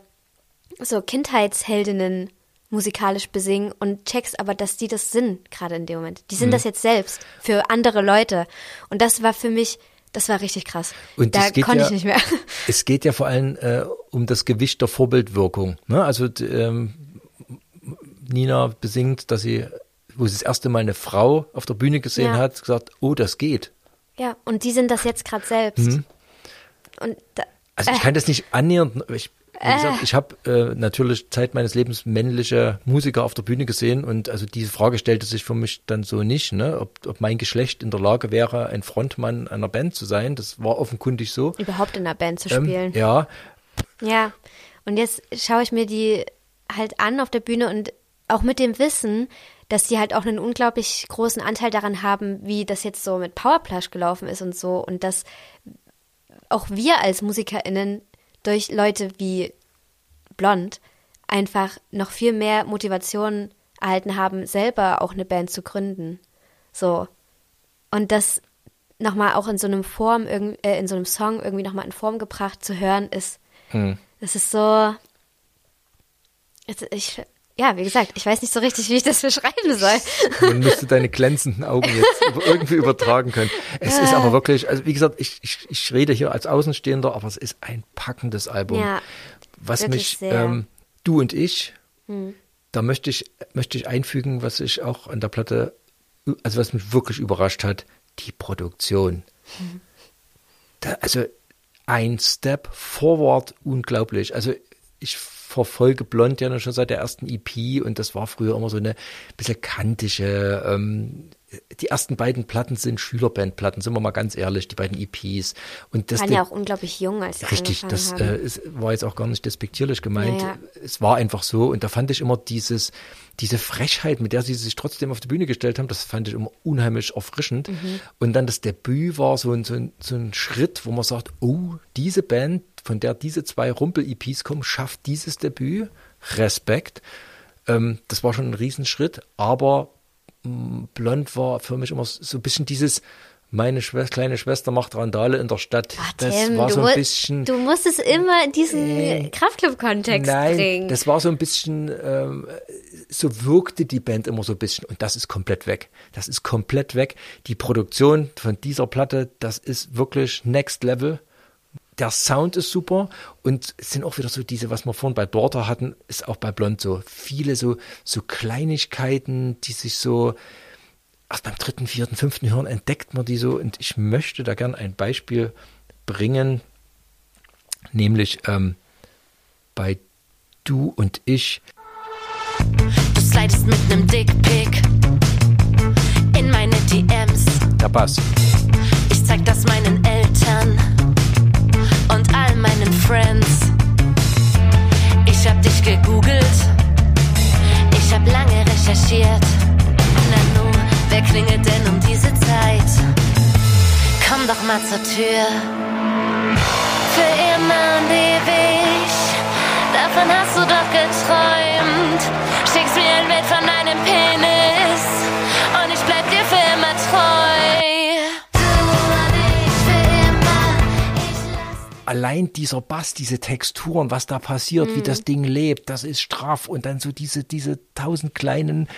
so Kindheitsheldinnen musikalisch besingen und checkst aber, dass die das sind gerade in dem Moment. Die sind das jetzt selbst für andere Leute. Und das war für mich, das war richtig krass. Und da konnte ja, ich nicht mehr. Es geht ja vor allem äh, um das Gewicht der Vorbildwirkung. Ne? Also ähm, Nina besingt, dass sie, wo sie das erste Mal eine Frau auf der Bühne gesehen Ja. hat, gesagt, oh, das geht. Ja, und die sind das jetzt gerade selbst. Und da, Also ich kann das nicht annähernd, ich, Wie gesagt, ich habe äh, natürlich Zeit meines Lebens männliche Musiker auf der Bühne gesehen und also diese Frage stellte sich für mich dann so nicht, ne? ob, ob mein Geschlecht in der Lage wäre, ein Frontmann einer Band zu sein. Das war offenkundig so. Überhaupt in einer Band zu Ähm, spielen. ja, Ja, und jetzt schaue ich mir die halt an auf der Bühne und auch mit dem Wissen, dass die halt auch einen unglaublich großen Anteil daran haben, wie das jetzt so mit Powerplush gelaufen ist und so und dass auch wir als MusikerInnen durch Leute wie Blond einfach noch viel mehr Motivation erhalten haben, selber auch eine Band zu gründen. So. Und das nochmal auch in so einem Form, irgend- äh, in so einem Song irgendwie nochmal in Form gebracht zu hören, ist, das ist so, ich, ja, wie gesagt, ich weiß nicht so richtig, wie ich das beschreiben soll. man müsste deine glänzenden Augen jetzt irgendwie übertragen können. Es ist aber wirklich, also wie gesagt, ich, ich, ich rede hier als Außenstehender, aber es ist ein packendes Album. Ja, was mich. Hm. ähm, du und ich, da möchte ich, möchte ich einfügen, was ich auch an der Platte, also was mich wirklich überrascht hat, die Produktion. Hm. Da, also ein Step forward, unglaublich. Also ich verfolge Blond ja schon seit der ersten EP und das war früher immer so eine bisschen kantige, ähm, die ersten beiden Platten sind Schülerbandplatten, sind wir mal ganz ehrlich, die beiden EPs. Und das waren ja auch unglaublich jung, als sie Richtig, das äh, ist, war jetzt auch gar nicht despektierlich gemeint. Ja, ja. Es war einfach so und da fand ich immer dieses, diese Frechheit, mit der sie sich trotzdem auf die Bühne gestellt haben, das fand ich immer unheimlich erfrischend. Mhm. Und dann das Debüt war so ein, so, ein, so ein Schritt, wo man sagt, oh, diese Band, von der diese zwei Rumpel-EPs kommen, schafft dieses Debüt. Respekt. Ähm, das war schon ein Riesenschritt, aber mh, Blond war für mich immer so ein bisschen dieses, meine Schwester, kleine Schwester macht Randale in der Stadt. Ach, das Tim, war du, so ein bisschen. du musst es immer in diesen Äh, Kraftclub-Kontext Nein, bringen. das war so ein bisschen, ähm, so wirkte die Band immer so ein bisschen und das ist komplett weg. Das ist komplett weg. Die Produktion von dieser Platte, das ist wirklich Next Level. Der Sound ist super und es sind auch wieder so diese, was wir vorhin bei Dorter hatten, ist auch bei Blond so. Viele so, so Kleinigkeiten, die sich so erst beim dritten, vierten, fünften Hören entdeckt man die so und ich möchte da gern ein Beispiel bringen, nämlich ähm, bei Du und ich. Du slidest mit nem Dickpick in meine DMs. Der Bass. Ich zeig das meinen Eltern und all meinen Friends. Ich hab dich gegoogelt, ich hab lange recherchiert. Nanu, wer klingelt denn um diese Zeit? Komm doch mal zur Tür. Für immer und ewig, davon hast du doch geträumt. Schickst mir ein Bild von deinem Penis Allein dieser Bass, diese Texturen, was da passiert, wie das Ding lebt, das ist straff und dann so diese, diese tausend kleinen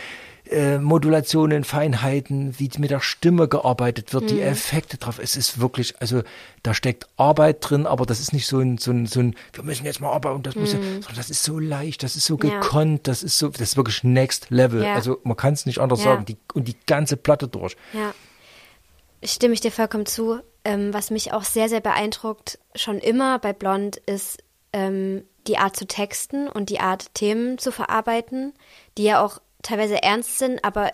äh, Modulationen, Feinheiten, wie mit der Stimme gearbeitet wird, die Effekte drauf. Es ist wirklich, also da steckt Arbeit drin, aber das ist nicht so ein, so ein, so ein wir müssen jetzt mal arbeiten, das muss, ja- sondern das ist so leicht, das ist so Ja. gekonnt, das ist so, das ist wirklich Next Level. Ja. Also man kann es nicht anders Ja. sagen. Die, und die ganze Platte durch. Ja, stimme ich dir vollkommen zu. Ähm, was mich auch sehr, sehr beeindruckt, schon immer bei Blond, ist ähm, die Art zu texten und die Art, Themen zu verarbeiten, die ja auch teilweise ernst sind, aber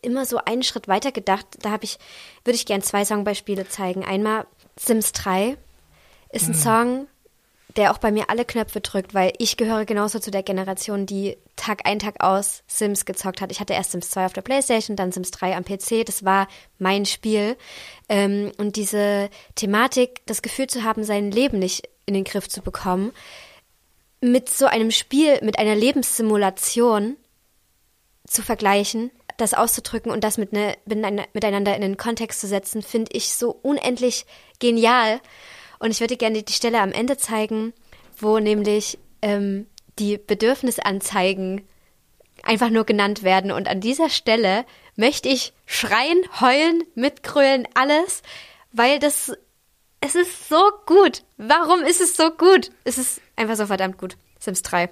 immer so einen Schritt weiter gedacht. Da habe ich, würde ich gern zwei Songbeispiele zeigen. Einmal Sims 3 ist ein Song, der auch bei mir alle Knöpfe drückt, weil ich gehöre genauso zu der Generation, die Tag ein, Tag aus Sims gezockt hat. Ich hatte erst Sims 2 auf der Playstation, dann Sims 3 am PC. Das war mein Spiel. Ähm, und diese Thematik, das Gefühl zu haben, sein Leben nicht in den Griff zu bekommen, mit so einem Spiel, mit einer Lebenssimulation zu vergleichen, das auszudrücken und das mit ne, miteinander- in den Kontext zu setzen, finde ich so unendlich genial. Und ich würde gerne die Stelle am Ende zeigen, wo nämlich ähm, die Bedürfnisanzeigen einfach nur genannt werden. Und an dieser Stelle möchte ich schreien, heulen, mitgrölen, alles, weil das, es ist so gut. Warum ist es so gut? Es ist einfach so verdammt gut. Sims 3.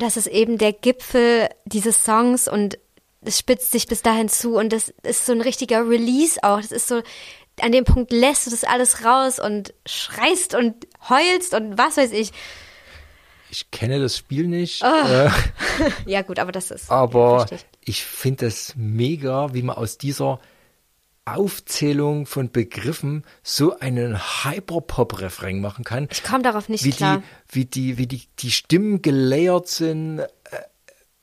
Und das ist eben der Gipfel dieses Songs und es spitzt sich bis dahin zu und das ist so ein richtiger Release auch. Das ist so, an dem Punkt lässt du das alles raus und schreist und heulst und was weiß ich. Ich kenne das Spiel nicht, äh, Ja gut, aber das ist. aber ich finde es mega, wie man aus dieser Aufzählung von Begriffen so einen Hyperpop-Refrain machen kann. Ich komme darauf nicht wie klar. die, wie die, wie die, die Stimmen gelayert sind. äh,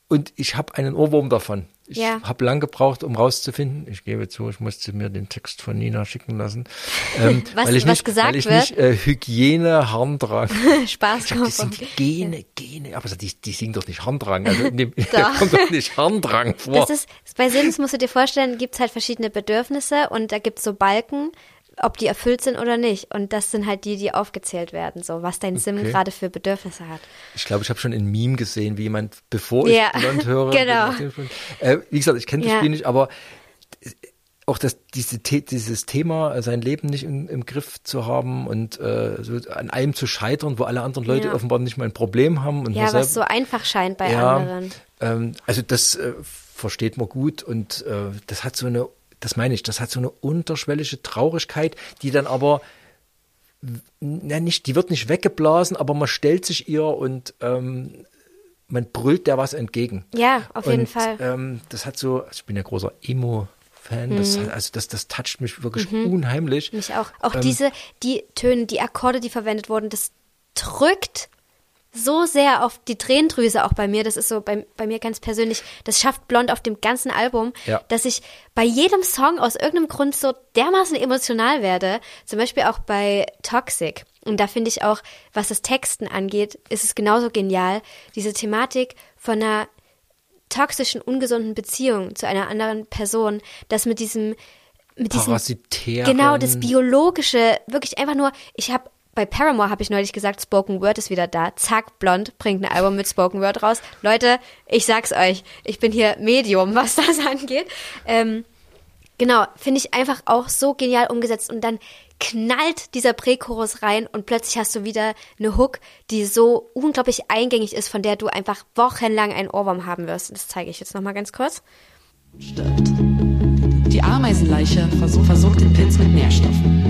Und ich habe einen Ohrwurm davon. Ich Ja. habe lang gebraucht, um rauszufinden. Ich gebe zu, ich musste mir den Text von Nina schicken lassen. Ähm, Was- weil ich was nicht, gesagt weil ich wird? nicht äh, Hygiene, Harndrang. Spaß Ich hab, das sind. Gene, Gene. Aber die, die singen doch nicht Harndrang. Also dem, da kommt doch nicht Harndrang vor. Das ist, bei Sims musst du dir vorstellen, gibt es halt verschiedene Bedürfnisse und da gibt es so Balken, ob die erfüllt sind oder nicht. Und das sind halt die, die aufgezählt werden, so was dein Sim Okay. gerade für Bedürfnisse hat. Ich glaube, ich habe schon ein Meme gesehen, wie jemand, bevor Ja, ich blond höre, genau. äh, wie gesagt, ich kenne das Ja. Spiel nicht, aber auch das, diese, dieses Thema, äh, sein Leben nicht im, im Griff zu haben und äh, so an allem zu scheitern, wo alle anderen Leute Ja. offenbar nicht mal ein Problem haben. Und Ja, was selber- so einfach scheint bei ja, anderen. Ähm, also das äh, versteht man gut und äh, das hat so eine, das meine ich, das hat so eine unterschwellige Traurigkeit, die dann aber na, nicht, die wird nicht weggeblasen, aber man stellt sich ihr und ähm, man brüllt der was entgegen. Ja, auf jeden und, Fall. Ähm, das hat so, also ich bin ja großer Emo-Fan, das, Mhm. also das, das toucht mich wirklich unheimlich. Mich auch. Auch Ähm, diese, die Töne, die Akkorde, die verwendet wurden, das drückt so sehr auf die Tränendrüse auch bei mir. Das ist so bei, bei mir ganz persönlich. Das schafft Blond auf dem ganzen Album, Ja. dass ich bei jedem Song aus irgendeinem Grund so dermaßen emotional werde. Zum Beispiel auch bei Toxic. Und da finde ich auch, was das Texten angeht, ist es genauso genial. Diese Thematik von einer toxischen, ungesunden Beziehung zu einer anderen Person, das mit diesem, mit diesem. Genau, das Biologische, wirklich einfach nur, ich habe bei Paramore habe ich neulich gesagt, Spoken Word ist wieder da. Zack, Blond bringt ein Album mit Spoken Word raus. Leute, ich sag's euch, ich bin hier Medium, was das angeht. Ähm, genau, finde ich einfach auch so genial umgesetzt und dann knallt dieser Prächorus rein und plötzlich hast du wieder eine Hook, die so unglaublich eingängig ist, von der du einfach wochenlang einen Ohrwurm haben wirst. Das zeige ich jetzt nochmal ganz kurz. stirbt. Die Ameisenleiche versucht, den Pilz mit Nährstoffen.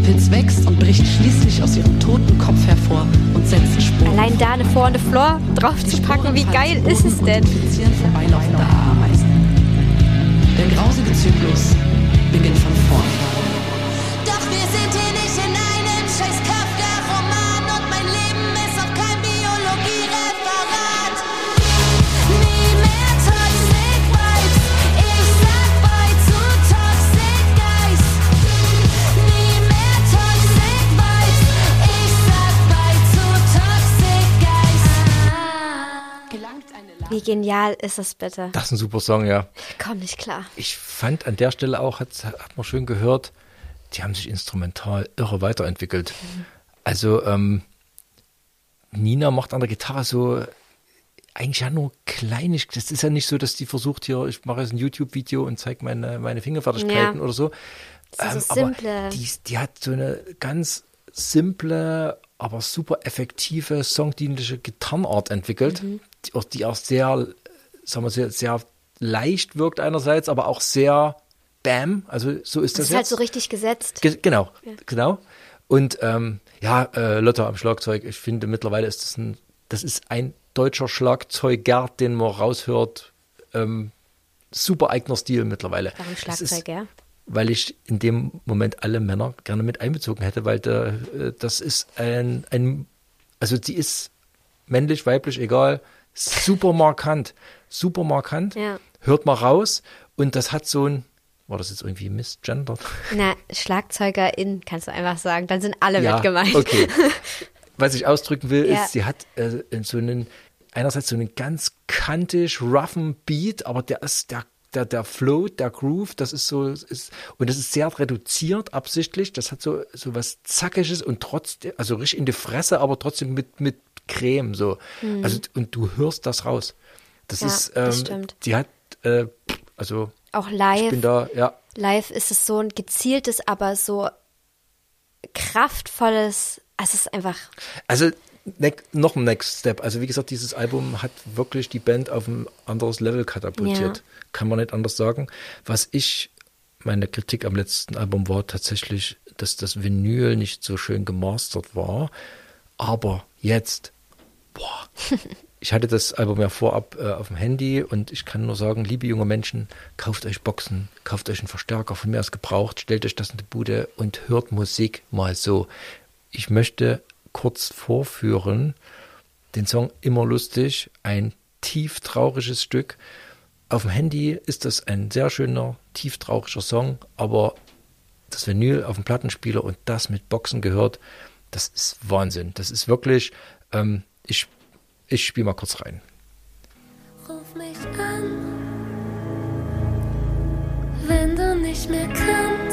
Der Pilz wächst und bricht schließlich aus ihrem toten Kopf hervor und setzt Spuren. Allein da eine Vor- und eine Floor drauf zu packen, wie geil ist es denn? Vorbeilaufende Ameisen. Der grausige Zyklus beginnt von vorn. Wie genial ist das bitte? Das ist ein super Song, ja. Komm nicht klar. Ich fand an der Stelle auch, hat, hat man schön gehört, die haben sich instrumental irre weiterentwickelt. Also ähm, Nina macht an der Gitarre so eigentlich ja nur kleinig. Das ist ja nicht so, dass die versucht hier, ich mache jetzt ein YouTube-Video und zeige meine, meine Fingerfertigkeiten Ja. oder so. Das ist so aber simple. die, die hat so eine ganz simple, aber super effektive, songdienliche Gitarrenart entwickelt, Mhm. die, auch, die auch sehr, sagen wir, sehr, sehr leicht wirkt einerseits, aber auch sehr bam, also so ist Das das, ist halt jetzt. so richtig gesetzt. Ge genau, genau. Und ähm, ja, äh, Lotta am Schlagzeug, ich finde mittlerweile ist das ein, das ist ein deutscher Schlagzeuger, den man raushört. Ähm, super eigener Stil mittlerweile. Warum Das ist- Schlagzeug, ja? Weil ich in dem Moment alle Männer gerne mit einbezogen hätte, weil der, äh, das ist ein, ein, also sie ist männlich, weiblich, egal, super markant, super markant. Ja. Hört mal raus und das hat so ein, war das jetzt irgendwie misgendert? Na, Schlagzeugerin kannst du einfach sagen. Dann sind alle mit gemeint. Okay. Was ich ausdrücken will, Ja. ist, sie hat äh, so einen, einerseits so einen ganz kantig, roughen Beat, aber der ist, der, der, der Flow, der Groove, das ist so, ist, und das ist sehr reduziert absichtlich. Das hat so, so was Zackiges und trotzdem, also richtig in die Fresse, aber trotzdem mit, mit Creme, so. Also, und du hörst das raus. Das Mhm. Ja, ist, ähm, das stimmt. die hat, äh, also, Auch ich live. bin da, ja, Live ist es so ein gezieltes, aber so kraftvolles. Also es ist einfach. Also ne noch ein Next Step. Also wie gesagt, dieses Album hat wirklich die Band auf ein anderes Level katapultiert. Ja. Kann man nicht anders sagen. Was ich, meine Kritik am letzten Album war tatsächlich, dass das Vinyl nicht so schön gemastert war. Aber jetzt, boah, ich hatte das Album ja vorab äh, auf dem Handy und ich kann nur sagen, liebe junge Menschen, kauft euch Boxen, kauft euch einen Verstärker von mir aus gebraucht, stellt euch das in die Bude und hört Musik mal so. Ich möchte kurz vorführen den Song Immer lustig, ein tief trauriges Stück. Auf dem Handy ist das ein sehr schöner, tief trauriger Song, aber das Vinyl auf dem Plattenspieler und das mit Boxen gehört, das ist Wahnsinn. Das ist wirklich, ähm, ich, ich spiele mal kurz rein. Ruf mich an, wenn du nicht mehr kannst.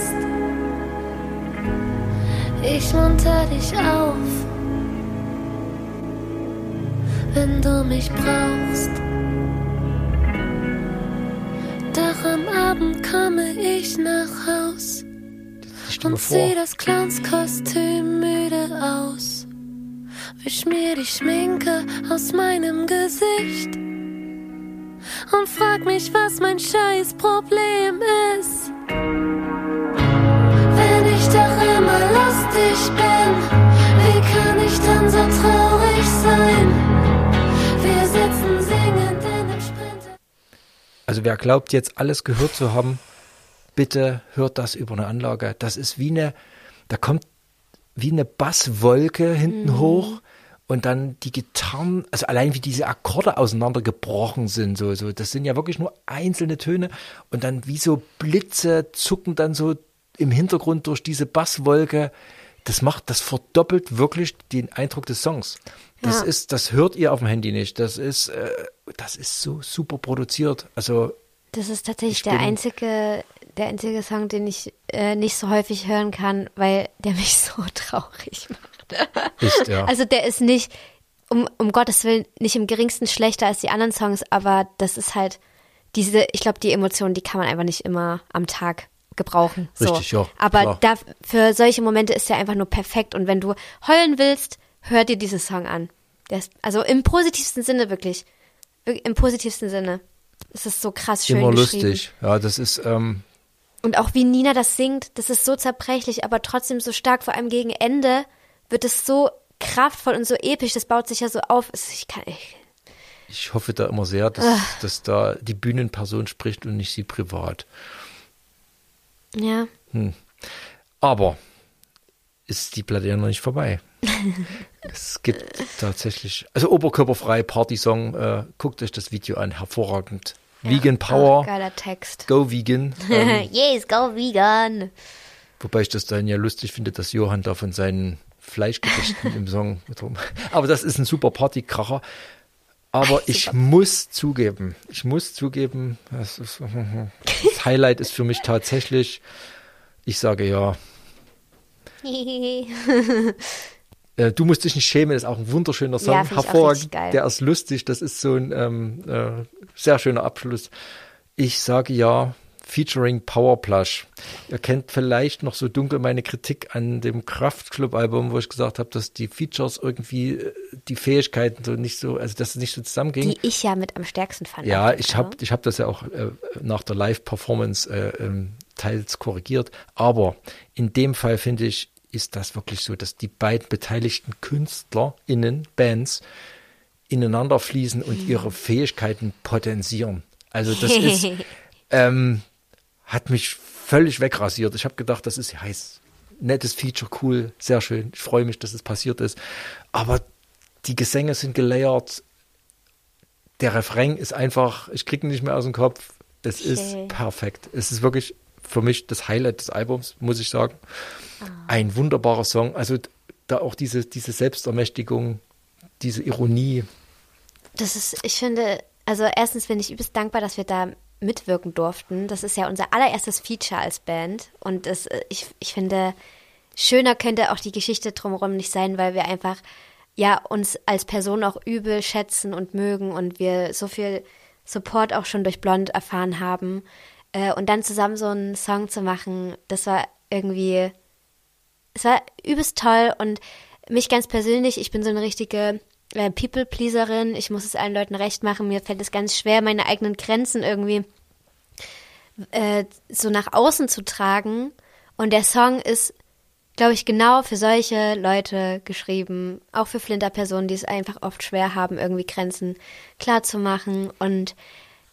Ich munter dich auf, wenn du mich brauchst. Doch am Abend komme ich nach Haus und zieh das Clownskostüm müde aus. Wisch mir die Schminke aus meinem Gesicht und frag mich, was mein scheiß Problem ist. Lustig bin, wie kann ich dann so traurig sein? Wir sitzen singend in dem Sprinter. also wer glaubt jetzt alles gehört zu haben, bitte hört das über eine Anlage. Das ist wie eine, da kommt wie eine Basswolke hinten hoch und dann die Gitarren, also allein wie diese Akkorde auseinandergebrochen sind, so, so, das sind ja wirklich nur einzelne Töne und dann wie so Blitze zucken dann so im Hintergrund durch diese Basswolke. Das macht, das verdoppelt wirklich den Eindruck des Songs. Das Ja. ist, das hört ihr auf dem Handy nicht. Das ist, äh, das ist so super produziert. Also Das ist tatsächlich Ich der einzige, der einzige Song, den ich äh, nicht so häufig hören kann, weil der mich so traurig macht. ist ja. Also der ist nicht, um, um Gottes Willen, nicht im geringsten schlechter als die anderen Songs, aber das ist halt diese, ich glaube, die Emotionen, die kann man einfach nicht immer am Tag gebrauchen. So. Richtig, ja, Aber da, für solche Momente ist der einfach nur perfekt. Und wenn du heulen willst, hör dir diesen Song an. Der ist, also im positivsten Sinne wirklich. Wir- Im positivsten Sinne. Es ist so krass schön immer lustig. Ja, das ist, ähm, Und auch wie Nina das singt, das ist so zerbrechlich, aber trotzdem so stark. Vor allem gegen Ende wird es so kraftvoll und so episch. Das baut sich ja so auf. Ich kann, ich, ich hoffe da immer sehr, dass, Ah. dass da die Bühnenperson spricht und nicht sie privat. Ja. Aber ist die Platte ja noch nicht vorbei. es gibt tatsächlich, also oberkörperfrei Party-Song, äh, guckt euch das Video an, hervorragend. Vegan Power, Oh, geiler Text. Go Vegan. Ähm, yes, go vegan. wobei ich das dann ja lustig finde, dass Johann da von seinen Fleischgerichten im Song mit rum. Aber das ist ein super Partykracher. Aber ich muss zugeben, ich muss zugeben, das, ist, das Highlight ist für mich tatsächlich, ich sage ja, Äh, du musst dich nicht schämen, ist auch ein wunderschöner Song. Ja, Hervorragend. Der ist lustig, das ist so ein ähm, äh, sehr schöner Abschluss. Ich sage ja, featuring Powerplush. Ihr kennt vielleicht noch so dunkel meine Kritik an dem Kraftclub-Album, wo ich gesagt habe, dass die Features irgendwie äh, die Fähigkeiten so nicht so, also dass es nicht so zusammenging. Die ich ja mit am stärksten fand. Ja, ich habe ich hab das ja auch äh, nach der Live-Performance äh, ähm, teils korrigiert. Aber in dem Fall finde ich, ist das wirklich so, dass die beiden beteiligten KünstlerInnen, Bands, ineinander fließen und Mhm. ihre Fähigkeiten potenzieren. Also das ist, ähm, hat mich völlig wegrasiert. Ich habe gedacht, das ist heiß, nettes Feature, cool, sehr schön. Ich freue mich, dass es passiert ist. Aber die Gesänge sind gelayert, der Refrain ist einfach, ich kriege ihn nicht mehr aus dem Kopf. Es Okay. ist perfekt. Es ist wirklich für mich das Highlight des Albums, muss ich sagen. Ein wunderbarer Song. Also da auch diese, diese Selbstermächtigung, diese Ironie. Das ist, ich finde, also erstens bin ich übelst dankbar, dass wir da mitwirken durften. Das ist ja unser allererstes Feature als Band. Und das, äh, ich, ich finde, schöner könnte auch die Geschichte drumherum nicht sein, weil wir einfach ja uns als Person auch übel schätzen und mögen und wir so viel Support auch schon durch Blond erfahren haben. Äh, und dann zusammen so einen Song zu machen, das war irgendwie es war übelst toll und mich ganz persönlich, ich bin so eine richtige äh, People-Pleaserin. Ich muss es allen Leuten recht machen. Mir fällt es ganz schwer, meine eigenen Grenzen irgendwie äh, so nach außen zu tragen. Und der Song ist, glaube ich, genau für solche Leute geschrieben. Auch für Flinterpersonen, die es einfach oft schwer haben, irgendwie Grenzen klar zu machen. Und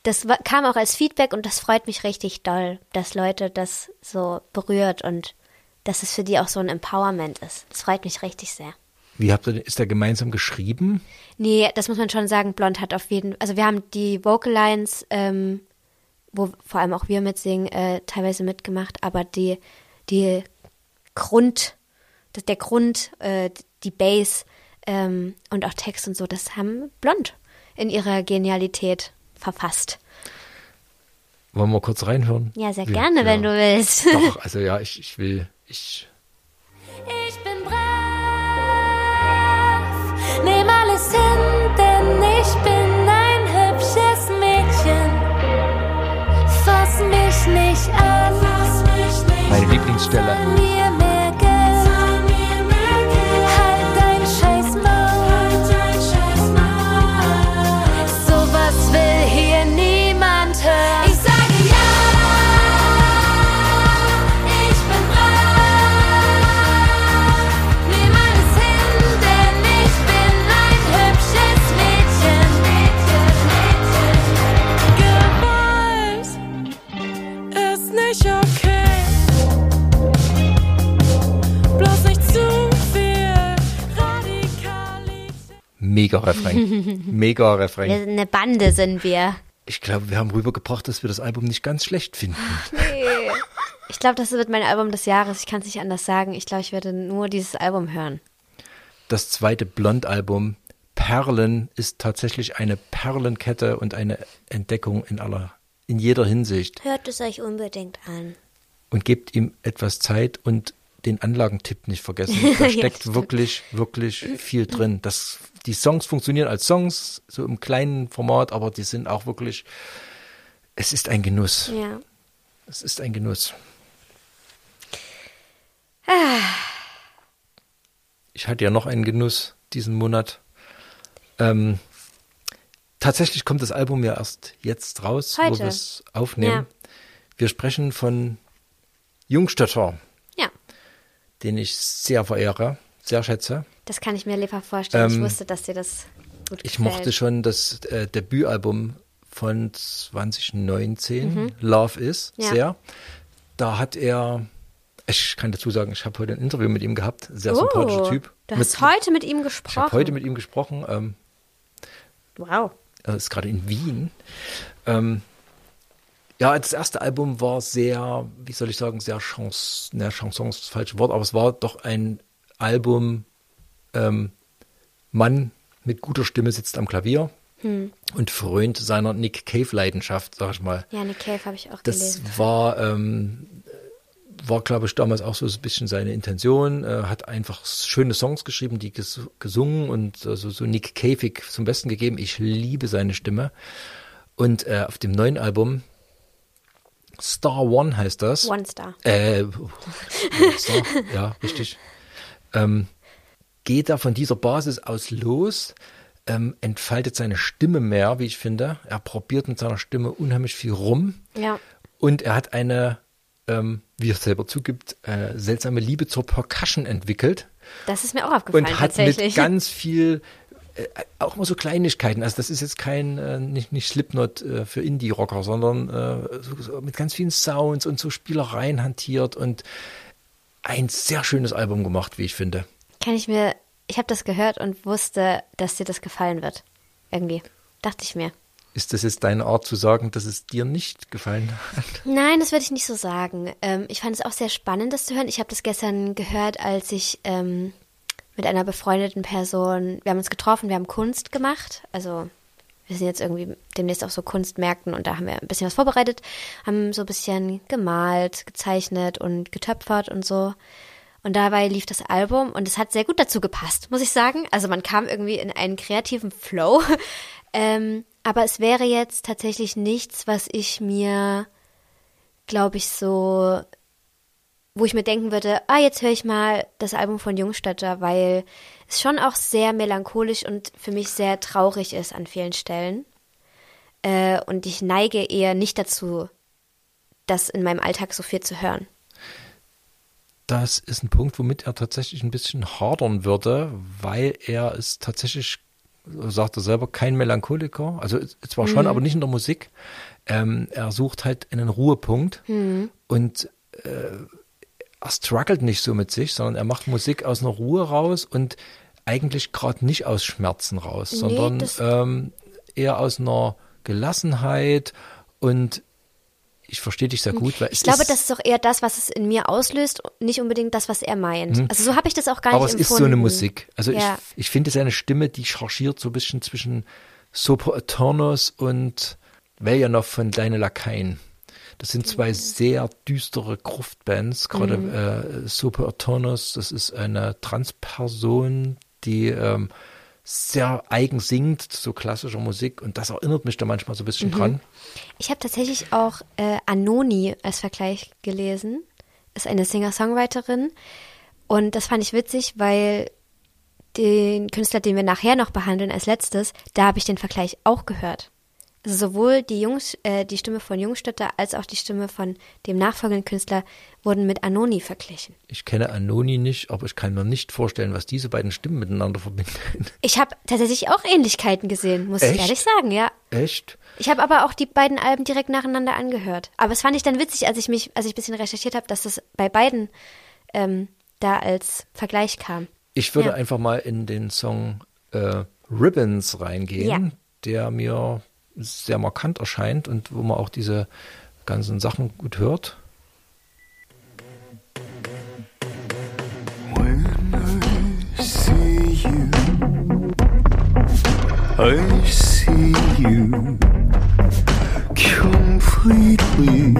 das kam auch als Feedback und das freut mich richtig doll, dass Leute das so berührt und dass es für die auch so ein Empowerment ist. Das freut mich richtig sehr. Wie habt ihr, ist der gemeinsam geschrieben? Nee, das muss man schon sagen. Blond hat auf jeden also wir haben die Vocal Lines, ähm, wo vor allem auch wir mitsingen, äh, teilweise mitgemacht, aber die, die Grund, das, der Grund, äh, die Bass ähm, und auch Text und so, das haben Blond in ihrer Genialität verfasst. Wollen wir kurz reinhören? Ja, sehr Wie- gerne, ja. wenn du willst. Doch, also ja, ich, ich will, ich, Ich bin meine Lieblingsstelle. Mega Refrain. Mega Refrain. Eine Bande sind wir. Ich glaube, wir haben rübergebracht, dass wir das Album nicht ganz schlecht finden. Ich glaube, das wird mein Album des Jahres. Ich kann es nicht anders sagen. Ich glaube, ich werde nur dieses Album hören. Das zweite Blond-Album Perlen ist tatsächlich eine Perlenkette und eine Entdeckung in aller, in jeder Hinsicht. Hört es euch unbedingt an. Und gebt ihm etwas Zeit und den Anlagentipp nicht vergessen. Da Ja, steckt stimmt. wirklich, wirklich viel drin. Das, die Songs funktionieren als Songs, so im kleinen Format, aber die sind auch wirklich, es ist ein Genuss. Ja. Es ist ein Genuss. Ich hatte ja noch einen Genuss diesen Monat. Ähm, tatsächlich kommt das Album ja erst jetzt raus, wo Heute. wir es aufnehmen. Ja. Wir sprechen von Jungstötter, Ja, den ich sehr verehre, sehr schätze. das kann ich mir lebhaft vorstellen. ich Ähm, wusste, dass dir das gut gefällt. Ich mochte schon das äh, Debütalbum von 2019, Mhm. Love Is, Ja. sehr. Da hat er, ich kann dazu sagen, ich habe heute ein Interview mit ihm gehabt, sehr sympathischer Typ. Oh, Du hast Mit- heute mit ihm Ich gesprochen. habe heute mit ihm gesprochen. Ähm, wow. er ist gerade in Wien. Ähm, ja, das erste Album war sehr, wie soll ich sagen, sehr Chans, ne, Chanson ist das falsche Wort, aber es war doch ein Album, ähm, Mann mit guter Stimme sitzt am Klavier und frönt seiner Nick Cave-Leidenschaft, sag ich mal. Ja, Nick Cave habe ich auch Das gelesen. war, ähm, war, glaube ich, damals auch so ein bisschen seine Intention. Er hat einfach schöne Songs geschrieben, die ges gesungen und äh, so, so Nick Caveig zum Besten gegeben. Ich liebe seine Stimme. Und äh, auf dem neuen Album, Star One heißt das. One Star. Äh, Star, ja, richtig. Ähm, geht er von dieser Basis aus los, ähm, entfaltet seine Stimme mehr, wie ich finde. Er probiert mit seiner Stimme unheimlich viel rum. Ja. Und er hat eine, ähm, wie er selber zugibt, äh, seltsame Liebe zur Percussion entwickelt Das ist mir auch aufgefallen, und hat mit ganz viel, auch immer so Kleinigkeiten. Also das ist jetzt kein, äh, nicht, nicht Slipknot äh, für Indie-Rocker, sondern äh, so, so mit ganz vielen Sounds und so Spielereien hantiert und ein sehr schönes Album gemacht, wie ich finde. Kann ich mir, ich habe das gehört und wusste, dass dir das gefallen wird. Irgendwie. Dachte ich mir. Ist das jetzt deine Art zu sagen, dass es dir nicht gefallen hat? Nein, das würde ich nicht so sagen. Ähm, ich fand es auch sehr spannend, das zu hören. Ich habe das gestern gehört, als ich ähm, mit einer befreundeten Person, wir haben uns getroffen, wir haben Kunst gemacht. Also wir sind jetzt irgendwie demnächst auf so Kunstmärkten und da haben wir ein bisschen was vorbereitet, haben so ein bisschen gemalt, gezeichnet und getöpfert und so. Und dabei lief das Album und es hat sehr gut dazu gepasst, muss ich sagen. Also man kam irgendwie in einen kreativen Flow. ähm, aber es wäre jetzt tatsächlich nichts, was ich mir, glaube ich, so wo ich mir denken würde, ah, jetzt höre ich mal das Album von Jungstötter, weil es schon auch sehr melancholisch und für mich sehr traurig ist an vielen Stellen. Äh, und ich neige eher nicht dazu, das in meinem Alltag so viel zu hören. Das ist ein Punkt, womit er tatsächlich ein bisschen hadern würde, weil er ist tatsächlich, sagt er selber, kein Melancholiker. Also zwar schon, aber nicht in der Musik. Ähm, er sucht halt einen Ruhepunkt und äh, er struggelt nicht so mit sich, sondern er macht Musik aus einer Ruhe raus und eigentlich gerade nicht aus Schmerzen raus, Nee, sondern ähm, eher aus einer Gelassenheit und ich verstehe dich sehr gut, weil es Ich glaube, ist, das ist auch eher das, was es in mir auslöst, nicht unbedingt das, was er meint. Also so habe ich das auch gar aber nicht es empfunden. ist so eine Musik. Also Ja. ich, ich finde seine Stimme, die chargiert so ein bisschen zwischen Super Eternus und Veljanov von Kleine Lakaien. Das sind zwei Mhm. sehr düstere Gruftbands. Gerade äh, Super Eternus, das ist eine Transperson, die ähm, sehr eigen singt, so klassischer Musik. Und das erinnert mich da manchmal so ein Mhm. bisschen dran. Ich habe tatsächlich auch äh, Anoni als Vergleich gelesen. Ist eine Singer-Songwriterin. Und das fand ich witzig, weil den Künstler, den wir nachher noch behandeln als letztes, da habe ich den Vergleich auch gehört. Sowohl die, Jungs, äh, die Stimme von Jungstötter als auch die Stimme von dem nachfolgenden Künstler wurden mit Anoni verglichen. Ich kenne Anoni nicht, aber ich kann mir nicht vorstellen, was diese beiden Stimmen miteinander verbinden. Ich habe tatsächlich auch Ähnlichkeiten gesehen, muss ich Echt? ehrlich sagen, ja. Echt? Ich habe aber auch die beiden Alben direkt nacheinander angehört. Aber es fand ich dann witzig, als ich mich, als ich ein bisschen recherchiert habe, dass das bei beiden ähm, da als Vergleich kam. Ich würde Ja. einfach mal in den Song äh, Ribbons reingehen, Ja. der mir sehr markant erscheint und wo man auch diese ganzen Sachen gut hört. I see you completely.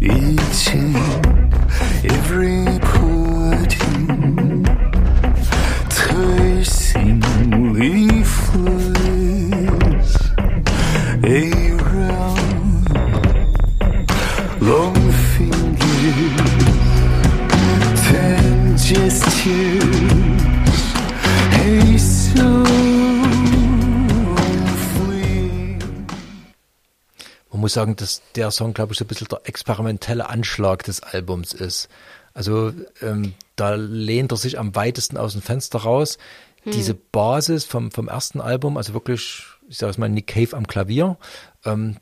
Eating every Man muss sagen, dass der Song, glaube ich, so ein bisschen der experimentelle Anschlag des Albums ist. Also ähm, da lehnt er sich am weitesten aus dem Fenster raus. Diese Basis vom, vom ersten Album, also wirklich, ich sage es mal, Nick Cave am Klavier, ähm,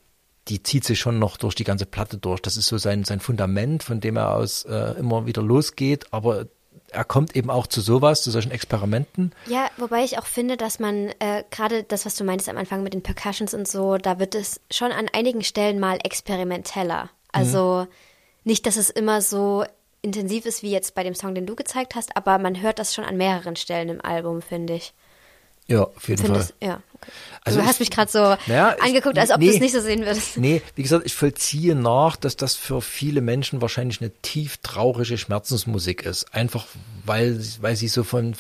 die zieht sich schon noch durch die ganze Platte durch. Das ist so sein, sein Fundament, von dem er aus äh, immer wieder losgeht. Aber er kommt eben auch zu sowas, zu solchen Experimenten. Ja, wobei ich auch finde, dass man äh, gerade das, was du meintest am Anfang mit den Percussions und so, da wird es schon an einigen Stellen mal experimenteller. Also nicht, dass es immer so intensiv ist wie jetzt bei dem Song, den du gezeigt hast, aber man hört das schon an mehreren Stellen im Album, finde ich. Ja, auf jeden Finde Fall. ja, okay. Also du hast ich- mich gerade so Naja, angeguckt, als ob nee. du es nicht so sehen würdest. Nee, wie gesagt, ich vollziehe nach, dass das für viele Menschen wahrscheinlich eine tief traurige Schmerzensmusik ist. Einfach weil, weil sie so von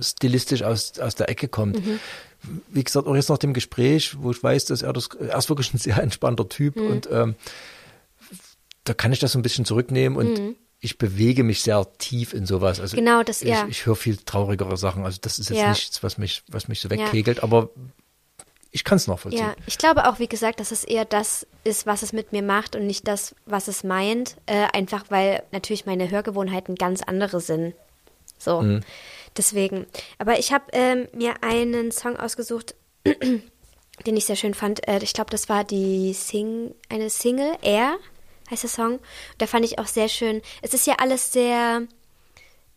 stilistisch aus, aus der Ecke kommt. Mhm. Wie gesagt, auch jetzt nach dem Gespräch, wo ich weiß, dass er das, er ist wirklich ein sehr entspannter Typ Mhm. und ähm, da kann ich das so ein bisschen zurücknehmen und ich bewege mich sehr tief in sowas. Also. Genau, das- ich, ja. ich höre viel traurigere Sachen. Also das ist jetzt Ja. nichts, was mich, was mich so wegkegelt, aber ich kann es nachvollziehen. Ja, ich glaube auch, wie gesagt, dass es eher das ist, was es mit mir macht und nicht das, was es meint. Äh, einfach weil natürlich meine Hörgewohnheiten ganz andere sind. So. Mhm. Deswegen. Aber ich habe ähm, mir einen Song ausgesucht, den ich sehr schön fand. Äh, ich glaube, das war die Sing eine Single, Air heißt der Song. Da fand ich auch sehr schön. Es ist ja alles sehr,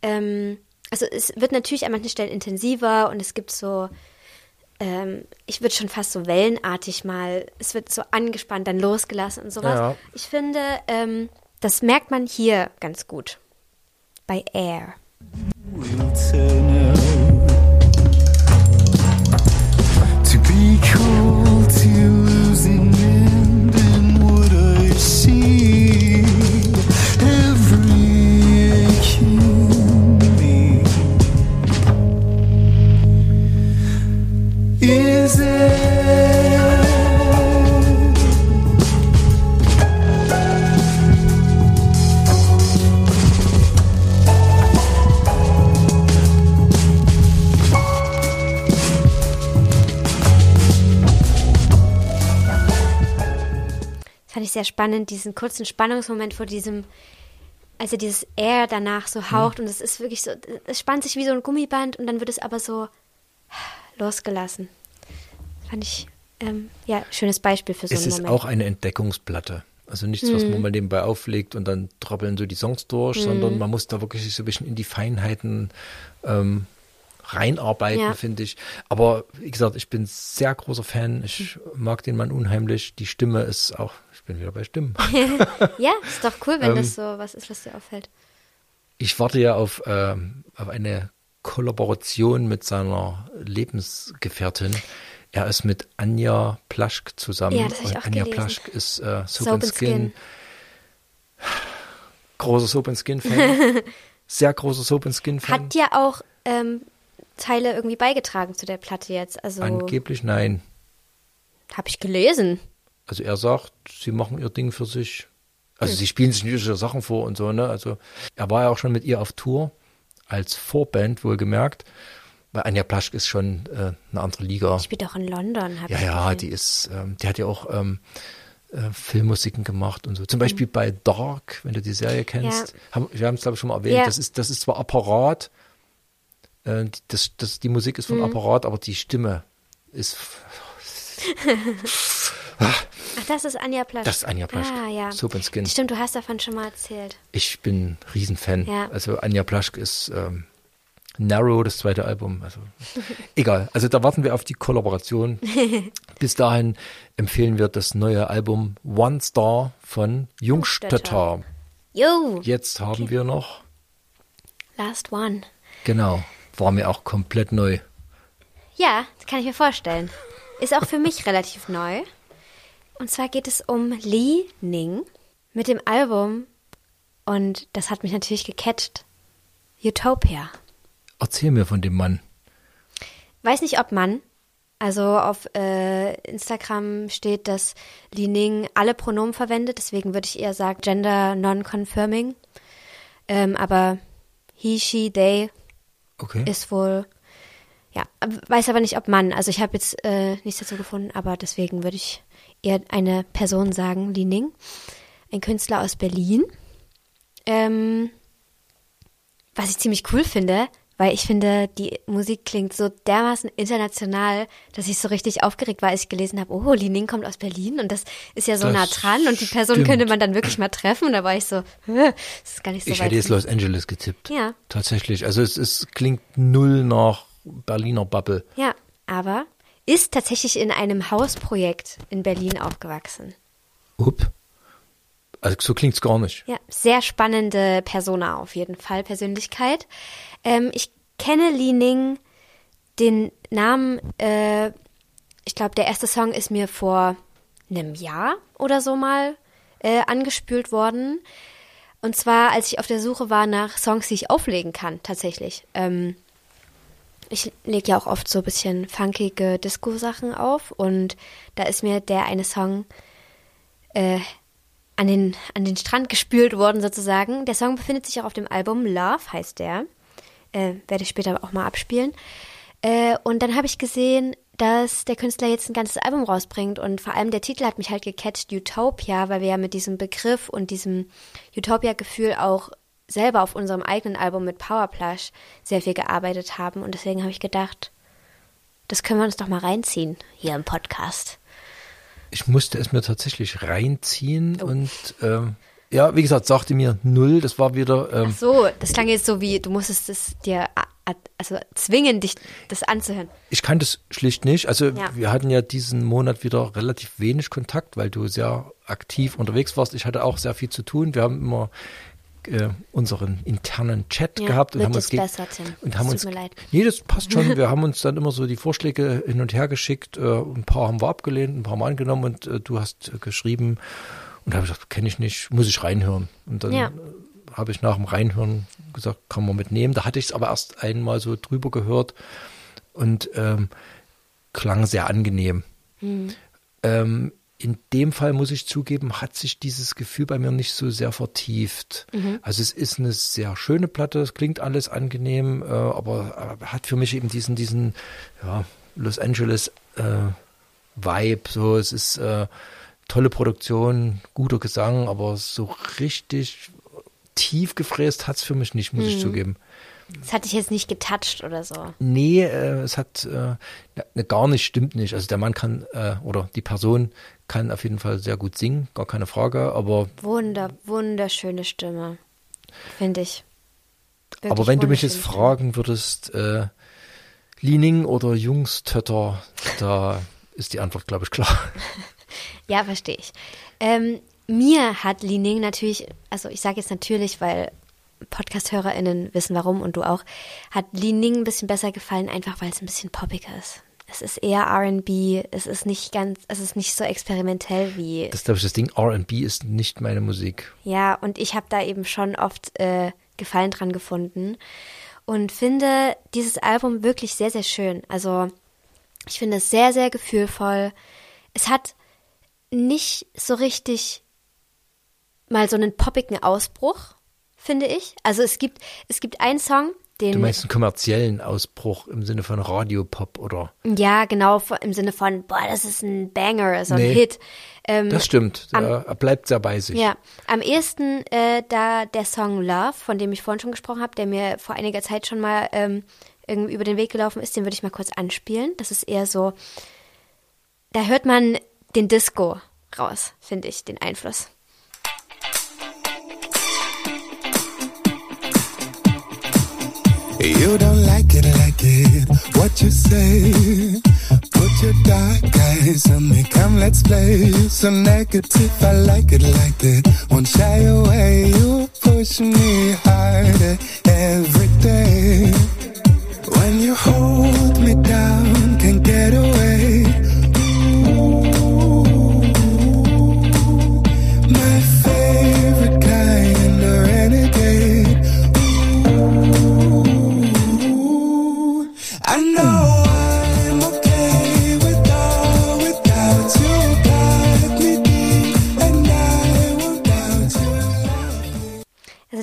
ähm, also es wird natürlich an manchen Stellen intensiver und es gibt so, ähm, ich würde schon fast so wellenartig mal, es wird so angespannt, dann losgelassen und sowas. Ja. Ich finde, ähm, das merkt man hier ganz gut. Bei Air. will turn out to be cold sehr spannend, diesen kurzen Spannungsmoment vor diesem, also dieses Air danach so haucht und es ist wirklich so, es spannt sich wie so ein Gummiband und dann wird es aber so losgelassen. Fand ich, ähm, ja, schönes Beispiel für so es einen ist Moment. auch eine Entdeckungsplatte. Also nichts, was man mal nebenbei auflegt und dann trappeln so die Songs durch, sondern man muss da wirklich so ein bisschen in die Feinheiten ähm, reinarbeiten, Ja. finde ich. Aber wie gesagt, ich bin sehr großer Fan. Ich mag den Mann unheimlich. Die Stimme ist auch, ich bin wieder bei Stimmen. Ja, ist doch cool, wenn Ähm, das so was ist, was dir auffällt. Ich warte ja auf, ähm, auf eine Kollaboration mit seiner Lebensgefährtin. Er ist mit Anja Plaschk zusammen. Ja, das ich auch Anja gelesen. Plaschk ist äh, Soap, Soap and Skin. Skin. Großer Soap and Skin Fan. Sehr großer Soap and Skin Fan. Hat dir auch ähm, Teile irgendwie beigetragen zu der Platte jetzt? Also Angeblich nein. habe ich gelesen. Also er sagt, sie machen ihr Ding für sich. Also sie spielen sich ihre Sachen vor und so, ne? Also er war ja auch schon mit ihr auf Tour als Vorband, wohlgemerkt. Weil Anja Plaschk ist schon äh, eine andere Liga. Spielt auch in London, habe Ja, ich ja, gesehen. die ist, ähm, die hat ja auch ähm, äh, Filmmusiken gemacht und so. Mhm. Zum Beispiel bei Dark, wenn du die Serie kennst. Ja. Haben, wir haben es, glaube ich, schon mal erwähnt. Ja. Das, ist, das ist zwar Apparat, äh, die- das, das, die Musik ist von Mhm. Apparat, aber die Stimme ist. Ach, das ist Anja Plasch. Das ist Anja Plaschk. Ah, ja. Soap and Skin. Stimmt, du hast davon schon mal erzählt. Ich bin Riesenfan. Ja. Also Anja Plaschk ist ähm, Narrow, das zweite Album. Also egal. Also da warten wir auf die Kollaboration. Bis dahin empfehlen wir das neue Album One Star von Jungstötter. Jo, Jetzt haben wir noch, Last One. genau, war mir auch komplett neu. Ja, das kann ich mir vorstellen. Ist auch für mich relativ neu. Und zwar geht es um Li Ning mit dem Album, und das hat mich natürlich gecatcht, Utopia. Erzähl mir von dem Mann. Weiß nicht, ob Mann. Also auf äh, Instagram steht, dass Li Ning alle Pronomen verwendet, deswegen würde ich eher sagen Gender Non-Confirming. Ähm, aber he, she, they Okay. ist wohl, ja, weiß aber nicht, ob Mann. Also ich habe jetzt äh, nichts dazu gefunden, aber deswegen würde ich eher eine Person sagen, Li Ning, ein Künstler aus Berlin. Ähm, was ich ziemlich cool finde, weil ich finde, die Musik klingt so dermaßen international, dass ich so richtig aufgeregt war, als ich gelesen habe, oh, Li Ning kommt aus Berlin und das ist ja so Das nah dran und die Person stimmt. könnte man dann wirklich mal treffen und da war ich so, "Hä, das ist gar nicht so ich hätte jetzt Los Angeles getippt. Ja. Tatsächlich. Also es, es klingt null nach Berliner Bubble. Ja, aber ist tatsächlich in einem Hausprojekt in Berlin aufgewachsen. Up. Also so klingt's gar nicht. Ja, sehr spannende Persona auf jeden Fall, Persönlichkeit. Ähm, ich kenne Li Ning, den Namen, äh, ich glaube, der erste Song ist mir vor einem Jahr oder so mal äh, angespült worden. Und zwar, als ich auf der Suche war nach Songs, die ich auflegen kann, tatsächlich. Ähm, ich lege ja auch oft so ein bisschen funkige Disco-Sachen auf und da ist mir der eine Song äh, an, den, an den Strand gespült worden sozusagen. Der Song befindet sich auch auf dem Album Love, heißt der. Äh, werde ich später auch mal abspielen. Äh, und dann habe ich gesehen, dass der Künstler jetzt ein ganzes Album rausbringt und vor allem der Titel hat mich halt gecatcht, Utopia, weil wir ja mit diesem Begriff und diesem Utopia-Gefühl auch selber auf unserem eigenen Album mit Powerplush sehr viel gearbeitet haben und deswegen habe ich gedacht, das können wir uns doch mal reinziehen hier im Podcast. Ich musste es mir tatsächlich reinziehen Oh. und ähm, ja, wie gesagt, sagte mir null. Das war wieder ähm, Ach so, das klang jetzt so wie, du musstest es dir also zwingen, dich das anzuhören. Ich kannte es schlicht nicht. Also Ja. wir hatten ja diesen Monat wieder relativ wenig Kontakt, weil du sehr aktiv unterwegs warst. Ich hatte auch sehr viel zu tun. Wir haben immer äh, unseren internen Chat Ja, gehabt und haben uns besser, Tim. und haben uns nee das passt schon wir haben uns dann immer so die Vorschläge hin und her geschickt äh, ein paar haben wir abgelehnt ein paar mal angenommen und äh, du hast äh, geschrieben und da habe ich gesagt kenne ich nicht muss ich reinhören und dann Ja. äh, habe ich nach dem Reinhören gesagt kann man mitnehmen da hatte ich es aber erst einmal so drüber gehört und ähm, klang sehr angenehm. Ähm, in dem Fall muss ich zugeben, hat sich dieses Gefühl bei mir nicht so sehr vertieft. Also es ist eine sehr schöne Platte, es klingt alles angenehm, äh, aber äh, hat für mich eben diesen, diesen ja, Los Angeles äh, Vibe. So, es ist äh, tolle Produktion, guter Gesang, aber so richtig tief gefräst hat's für mich nicht, muss ich zugeben. Das hatte ich jetzt nicht getoucht oder so. Nee, äh, es hat äh, ne, gar nicht, stimmt nicht. Also der Mann kann äh, oder die Person kann auf jeden Fall sehr gut singen, gar keine Frage, aber Wunder, wunderschöne Stimme. Finde ich. Wirklich aber wenn du mich jetzt fragen würdest, äh, Liening oder Jungstötter, da ist die Antwort, glaube ich, klar. Ja, verstehe ich. Ähm, mir hat Li Ning natürlich, also ich sage jetzt natürlich, weil Podcast-HörerInnen wissen warum und du auch, hat Li Ning ein bisschen besser gefallen, einfach weil es ein bisschen poppiger ist. Es ist eher RB, es ist nicht ganz, es ist nicht so experimentell wie. Das glaube ich, das Ding. RB ist nicht meine Musik. Ja, und ich habe da eben schon oft äh, Gefallen dran gefunden und finde dieses Album wirklich sehr, sehr schön. Also ich finde es sehr, sehr gefühlvoll. Es hat nicht so richtig mal so einen poppigen Ausbruch, finde ich. Also es gibt, es gibt einen Song, den. Du meinst einen kommerziellen Ausbruch im Sinne von Radiopop oder? ja, genau, im Sinne von, boah, das ist ein Banger, so ein Nee. Hit. Ähm, Das stimmt. am- Er bleibt sehr bei sich. Ja, am ehesten äh, da der Song Love, von dem ich vorhin schon gesprochen habe, der mir vor einiger Zeit schon mal ähm, irgendwie über den Weg gelaufen ist, den würde ich mal kurz anspielen. Das ist eher so, da hört man den Disco raus, finde ich, den Einfluss. You don't like it, like it. What you say? Put your dark eyes on me. Come, let's play. So negative, I like it, like it. Won't shy away. You push me harder every day. When you hold me down, can't get away.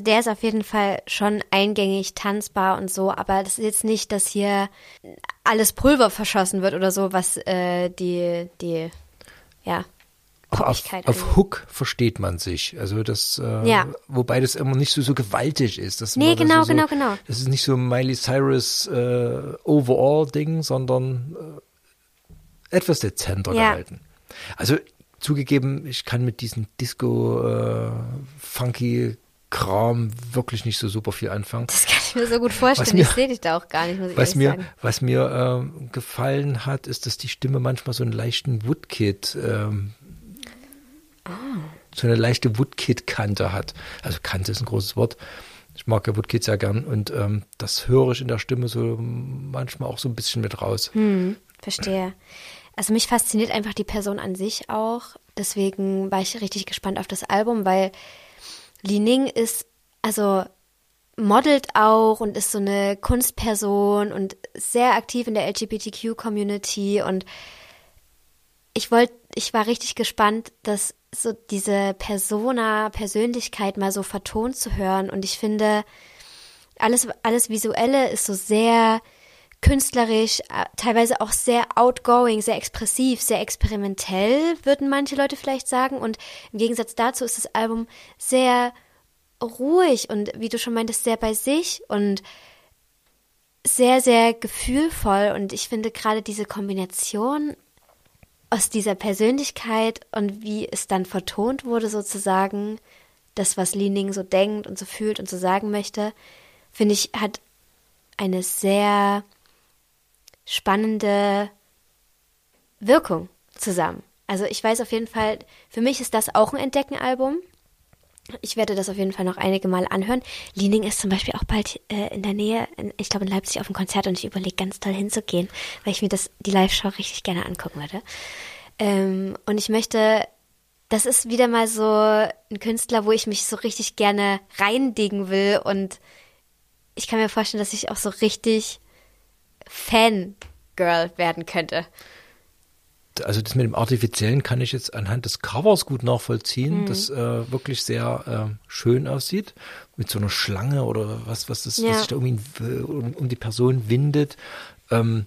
Also der ist auf jeden Fall schon eingängig, tanzbar und so, aber das ist jetzt nicht, dass hier alles Pulver verschossen wird oder so, was äh, die, die, ja, auf, auf. Hook versteht man sich. Also das, äh, Ja. wobei das immer nicht so, so gewaltig ist. Das Nee, genau, so, genau, genau. Das ist nicht so ein Miley Cyrus äh, Overall-Ding, sondern äh, etwas dezenter Ja. gehalten. Also zugegeben, ich kann mit diesem Disco äh, funky Kram wirklich nicht so super viel anfangen. Das kann ich mir so gut vorstellen. Mir- ich sehe dich da auch gar nicht, muss ich Was mir, sagen. was mir ähm, gefallen hat, ist, dass die Stimme manchmal so einen leichten Woodkid, ähm, so eine leichte Woodkid-Kante hat. Also Kante ist ein großes Wort. Ich mag ja Woodkid sehr gern und ähm, das höre ich in der Stimme so manchmal auch so ein bisschen mit raus. Hm, verstehe. Also mich fasziniert einfach die Person an sich auch. Deswegen war ich richtig gespannt auf das Album, weil Li Ning ist, also modelt auch und ist so eine Kunstperson und sehr aktiv in der LGBTQ-Community und ich wollte, ich war richtig gespannt, dass so diese Persona, Persönlichkeit mal so vertont zu hören und ich finde, alles, alles Visuelle ist so sehr künstlerisch, äh, teilweise auch sehr outgoing, sehr expressiv, sehr experimentell, würden manche Leute vielleicht sagen. Und im Gegensatz dazu ist das Album sehr ruhig und wie du schon meintest, sehr bei sich und sehr, sehr gefühlvoll. Und ich finde gerade diese Kombination aus dieser Persönlichkeit und wie es dann vertont wurde, sozusagen, das, was Li Ning so denkt und so fühlt und so sagen möchte, finde ich, hat eine sehr spannende Wirkung zusammen. Also ich weiß auf jeden Fall, für mich ist das auch ein Entdeckenalbum. Ich werde das auf jeden Fall noch einige Mal anhören. Liening ist zum Beispiel auch bald äh, in der Nähe, in, ich glaube in Leipzig auf dem Konzert und ich überlege ganz toll hinzugehen, weil ich mir das die Live-Show richtig gerne angucken würde. Ähm, und ich möchte, das ist wieder mal so ein Künstler, wo ich mich so richtig gerne reindigen will und ich kann mir vorstellen, dass ich auch so richtig Fangirl werden könnte. Also das mit dem Artifiziellen kann ich jetzt anhand des Covers gut nachvollziehen, das äh, wirklich sehr äh, schön aussieht. Mit so einer Schlange oder was, was, das, Ja. was sich da irgendwie äh, um, um die Person windet. Ähm,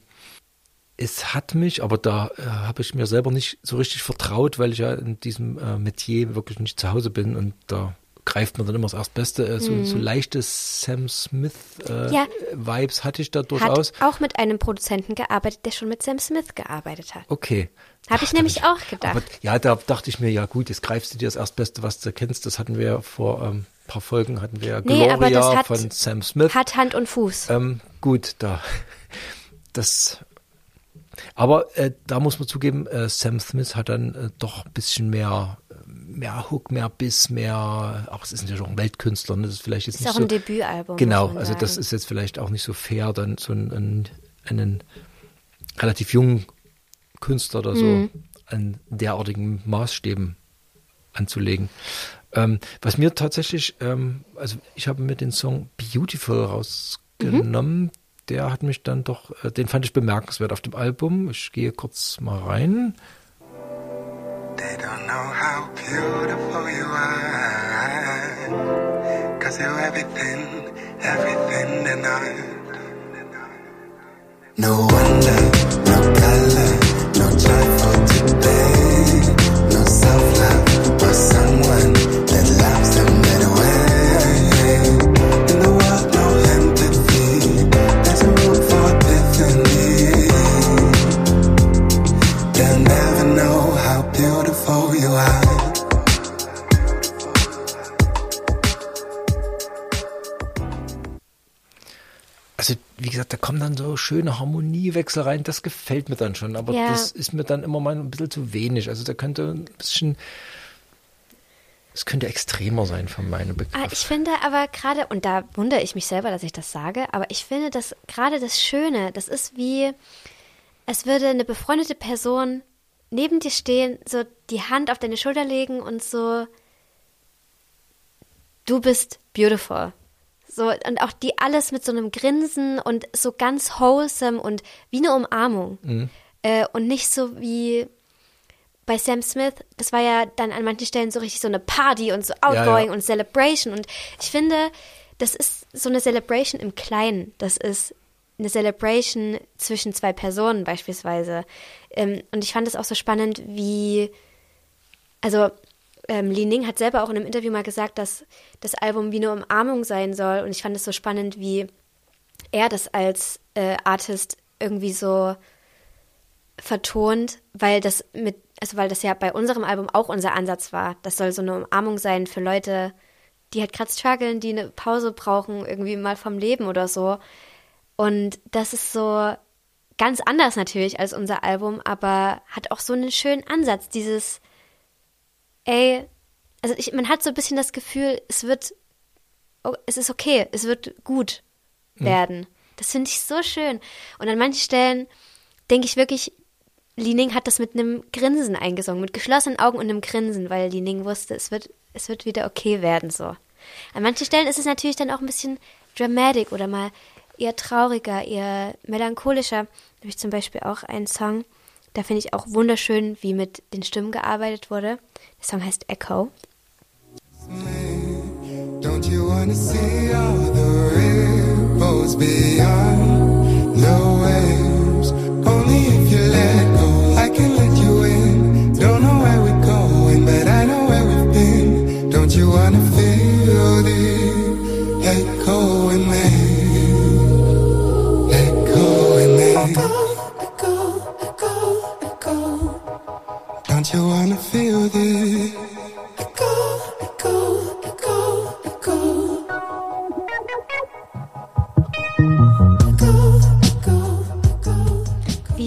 es hat mich, aber da äh, habe ich mir selber nicht so richtig vertraut, weil ich ja in diesem äh, Metier wirklich nicht zu Hause bin und da greift man dann immer das Erstbeste. Äh, so, so leichte Sam Smith-Vibes Ja. Vibes hatte ich da durchaus. Hat auch mit einem Produzenten gearbeitet, der schon mit Sam Smith gearbeitet hat. Okay. Habe ich nämlich hab auch gedacht. Aber, ja, da dachte ich mir, ja gut, jetzt greifst du dir das Erstbeste, was du kennst. Das hatten wir ja vor ähm, ein paar Folgen, hatten wir ja Nee, aber Gloria das hat- von Sam Smith. Hat Hand und Fuß. Ähm, gut, da. Das. Aber äh, da muss man zugeben, äh, Sam Smith hat dann äh, doch ein bisschen mehr, äh, mehr Hook, mehr Biss, mehr. Auch es ist natürlich auch ein Weltkünstler, ne? das ist vielleicht jetzt Ist nicht auch so. ein Debütalbum. Genau, also das ist jetzt vielleicht auch nicht so fair, dann so einen, einen, einen relativ jungen Künstler oder so Mhm. an derartigen Maßstäben anzulegen. Ähm, was mir tatsächlich, ähm, also ich habe mir den Song Beautiful rausgenommen. Mhm. Der hat mich dann doch, äh, den fand ich bemerkenswert auf dem Album. Ich gehe kurz mal rein. They don't know how beautiful you are. Cause you're everything, everything tonight. No wonder, no color, no joy for today. No self-love or someone that loves them that way. In the world, no empathy. There's a room for epiphany. They'll Also, wie gesagt, da kommen dann so schöne Harmoniewechsel rein. Das gefällt mir dann schon. Aber Ja. das ist mir dann immer mal ein bisschen zu wenig. Also, da könnte ein bisschen. Es könnte extremer sein von meinem Begriff. Ah, ich finde aber gerade, und da wundere ich mich selber, dass ich das sage, aber ich finde, dass gerade das Schöne, das ist wie, es würde eine befreundete Person neben dir stehen, so die Hand auf deine Schulter legen und so, du bist beautiful. So, und auch die alles mit so einem Grinsen und so ganz wholesome und wie eine Umarmung. Äh, und nicht so wie bei Sam Smith, das war ja dann an manchen Stellen so richtig so eine Party und so outgoing ja. und Celebration. Und ich finde, das ist so eine Celebration im Kleinen. Das ist eine Celebration zwischen zwei Personen beispielsweise. Ähm, und ich fand es auch so spannend, wie, also ähm, Li Ning hat selber auch in einem Interview mal gesagt, dass das Album wie eine Umarmung sein soll. Und ich fand es so spannend, wie er das als äh, Artist irgendwie so vertont, weil das mit, also weil das ja bei unserem Album auch unser Ansatz war. Das soll so eine Umarmung sein für Leute, die halt gerade strugglen, die eine Pause brauchen, irgendwie mal vom Leben oder so. Und das ist so ganz anders natürlich als unser Album, aber hat auch so einen schönen Ansatz, dieses, ey, also ich, man hat so ein bisschen das Gefühl, es wird, oh, es ist okay, es wird gut werden. Das finde ich so schön. Und an manchen Stellen denke ich wirklich, Li Ning hat das mit einem Grinsen eingesungen, mit geschlossenen Augen und einem Grinsen, weil Li Ning wusste, es wird, es wird wieder okay werden so. An manchen Stellen ist es natürlich dann auch ein bisschen dramatic oder mal eher trauriger, eher melancholischer. Da habe ich zum Beispiel auch einen Song, da finde ich auch wunderschön, wie mit den Stimmen gearbeitet wurde. Der Song heißt Echo. Don't you wanna see all the ripples beyond the waves? Only if you let go, I can let you in. Don't know where we're going, but I know where we've been. Don't you wanna feel the echo in me? Wie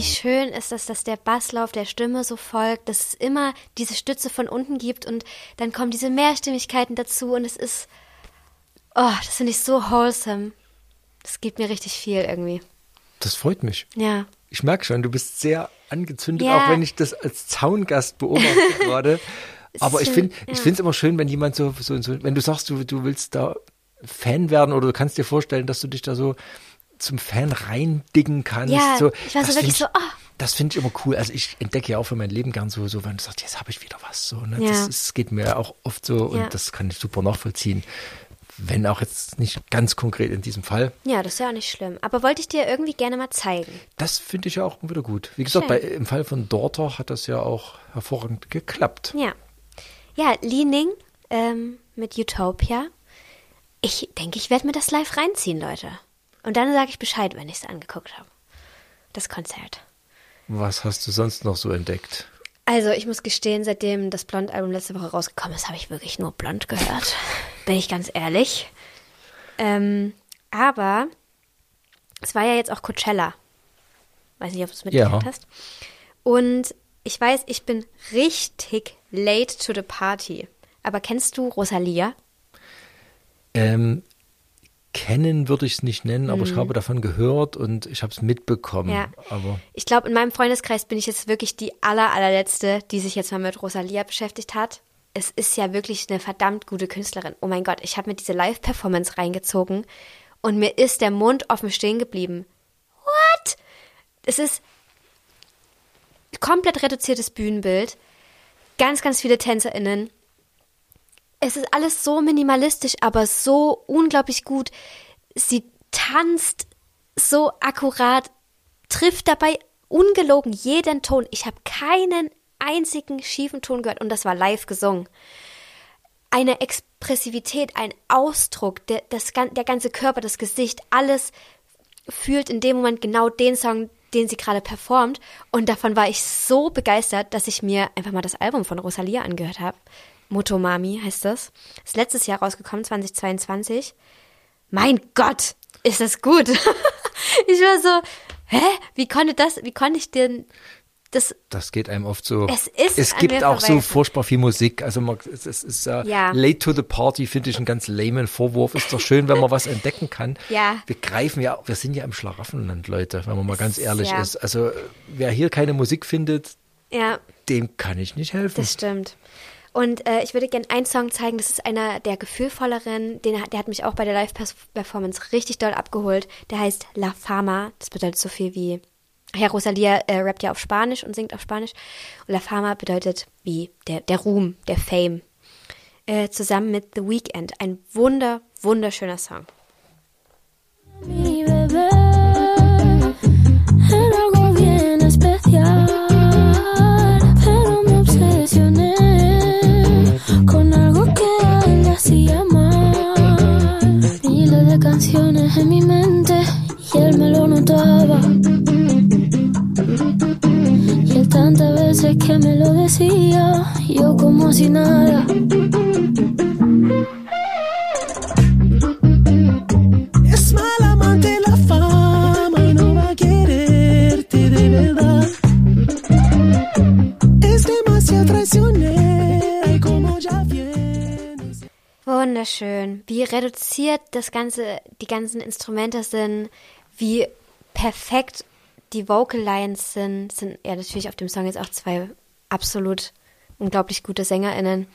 schön ist es, dass der Basslauf der Stimme so folgt, dass es immer diese Stütze von unten gibt und dann kommen diese Mehrstimmigkeiten dazu und es ist, oh, das finde ich so wholesome. Das gibt mir richtig viel irgendwie. Das freut mich. Ja. Ich merke schon, du bist sehr angezündet, Ja. auch wenn ich das als Zaungast beobachte gerade. Aber ich finde ich ja. finde es immer schön, wenn jemand so, so, so, wenn du sagst, du, du willst da Fan werden oder du kannst dir vorstellen, dass du dich da so zum Fan reindiggen kannst. Ja, so, ich war so das wirklich find so, ich, oh. Das finde ich immer cool. Also ich entdecke ja auch für mein Leben gern so, so wenn du sagst, jetzt habe ich wieder was. So, ne? Ja. das, ist, geht mir auch oft so und Ja. das kann ich super nachvollziehen. Wenn auch jetzt nicht ganz konkret in diesem Fall. Ja, das ist ja auch nicht schlimm. Aber wollte ich dir irgendwie gerne mal zeigen. Das finde ich ja auch wieder gut. Wie gesagt, bei, im Fall von Daughter hat das ja auch hervorragend geklappt. Ja. Ja, Li Ning ähm, mit Utopia. Ich denke, ich werde mir das live reinziehen, Leute. Und dann sage ich Bescheid, wenn ich es angeguckt habe. Das Konzert. Was hast du sonst noch so entdeckt? Also, ich muss gestehen, seitdem das Blond-Album letzte Woche rausgekommen ist, habe ich wirklich nur Blond gehört. Bin ich ganz ehrlich. Ähm, aber es war ja jetzt auch Coachella. Weiß nicht, ob du es mitgekriegt Ja. hast. Und ich weiß, ich bin richtig late to the party. Aber kennst du Rosalia? Ähm, kennen würde ich es nicht nennen, aber ich habe davon gehört und ich habe es mitbekommen. Mhm. Ja. Aber Ich glaube, in meinem Freundeskreis bin ich jetzt wirklich die aller, allerletzte, die sich jetzt mal mit Rosalia beschäftigt hat. Es ist ja wirklich eine verdammt gute Künstlerin. Oh mein Gott, ich habe mir diese Live-Performance reingezogen und mir ist der Mund offen stehen geblieben. What? Es ist komplett reduziertes Bühnenbild, ganz, ganz viele TänzerInnen. Es ist alles so minimalistisch, aber so unglaublich gut. Sie tanzt so akkurat, trifft dabei ungelogen jeden Ton. Ich habe keinen einzigen schiefen Ton gehört und das war live gesungen. Eine Expressivität, ein Ausdruck, der, das, der ganze Körper, das Gesicht, alles fühlt in dem Moment genau den Song, den sie gerade performt. Und davon war ich so begeistert, dass ich mir einfach mal das Album von Rosalia angehört habe. Motomami heißt das. Ist letztes Jahr rausgekommen, 2022. Mein Gott, ist das gut. ich war so, hä? Wie konnte das, wie konnte ich denn das das geht einem oft so. Es ist es gibt auch so furchtbar viel Musik. Also man, es, es ist äh, Ja. late to the party, finde ich einen ganz lamen Vorwurf. Ist doch schön, wenn man was entdecken kann. Ja. Wir greifen ja, wir sind ja im Schlaraffenland, Leute, wenn man mal ganz ehrlich ja. ist. Also wer hier keine Musik findet, Ja, dem kann ich nicht helfen. das stimmt. Und äh, ich würde gerne einen Song zeigen, das ist einer der gefühlvolleren, den, der hat mich auch bei der Live-Performance richtig doll abgeholt. Der heißt La Fama, das bedeutet so viel wie, Herr Rosalia äh, rappt ja auf Spanisch und singt auf Spanisch. Und La Fama bedeutet wie der, der Ruhm, der Fame. Äh, zusammen mit The Weeknd. Ein wunder, wunderschöner Song. Mi bebé algo bien especial, pero me obsesioné con algo que le hacía mal. Miles de canciones en mi mente y él me lo notaba. Y él tantas veces que me lo decía, yo como si nada. Es mal amante la fama y no va a quererte de verdad. Es demasiado traicionera y como ya vienes. Wunderschön. Wie reduziert das Ganze, die ganzen Instrumente sind, wie perfekt die Vocal Lines sind, sind ja natürlich auf dem Song jetzt auch zwei absolut unglaublich gute SängerInnen.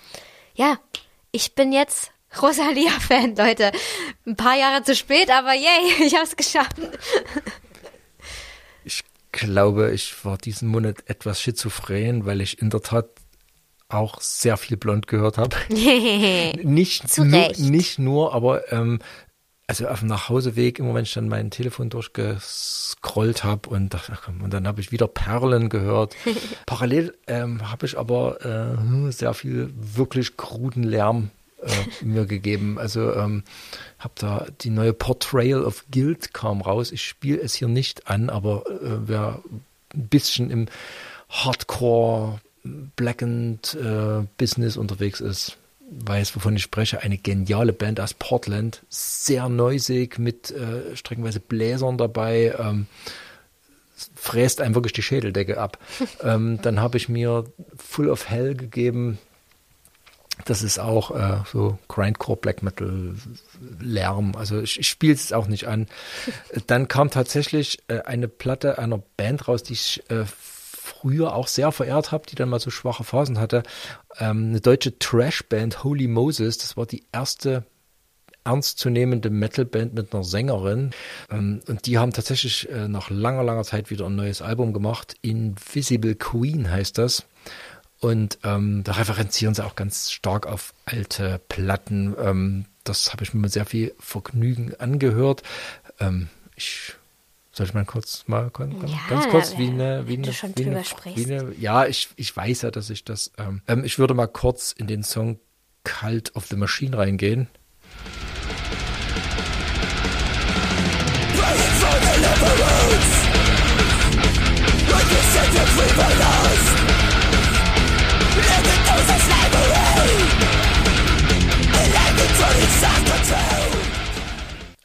Ja, ich bin jetzt Rosalia-Fan, Leute. Ein paar Jahre zu spät, aber yay, ich hab's geschafft. Ich glaube, ich war diesen Monat etwas schizophren, weil ich in der Tat auch sehr viel blond gehört habe. nicht, Zu nur, Recht. nicht nur, aber ähm, also auf dem Nachhauseweg immer, wenn ich dann mein Telefon durchgescrollt habe und dachte, ach komm, und dann habe ich wieder Perlen gehört. Parallel ähm, habe ich aber äh, sehr viel wirklich kruden Lärm äh, mir gegeben. Also ähm, habe da die neue Portrayal of Guild kam raus. Ich spiele es hier nicht an, aber äh, wer ein bisschen im Hardcore Blackened äh, Business unterwegs ist, weiß, wovon ich spreche. Eine geniale Band aus Portland, sehr neusig mit äh, streckenweise Bläsern dabei. Ähm, fräst einem wirklich die Schädeldecke ab. ähm, dann habe ich mir Full of Hell gegeben. Das ist auch äh, so Grindcore Black Metal Lärm. Also ich, ich spiele es auch nicht an. Dann kam tatsächlich äh, eine Platte einer Band raus, die ich äh, früher auch sehr verehrt habe, die dann mal so schwache Phasen hatte. Ähm, eine deutsche Trash-Band, Holy Moses. Das war die erste ernstzunehmende Metalband mit einer Sängerin. Ähm, und die haben tatsächlich äh, nach langer, langer Zeit wieder ein neues Album gemacht. Invisible Queen heißt das. Und ähm, da referenzieren sie auch ganz stark auf alte Platten. Ähm, das habe ich mir mit sehr viel Vergnügen angehört. Ähm, ich soll ich mal kurz mal ganz, Ja, ganz kurz wie eine, wie eine, schon wie eine, wie eine ja, ich, ich weiß ja, dass ich das. Ähm, ähm, ich würde mal kurz in den Song Cult of the Machine reingehen.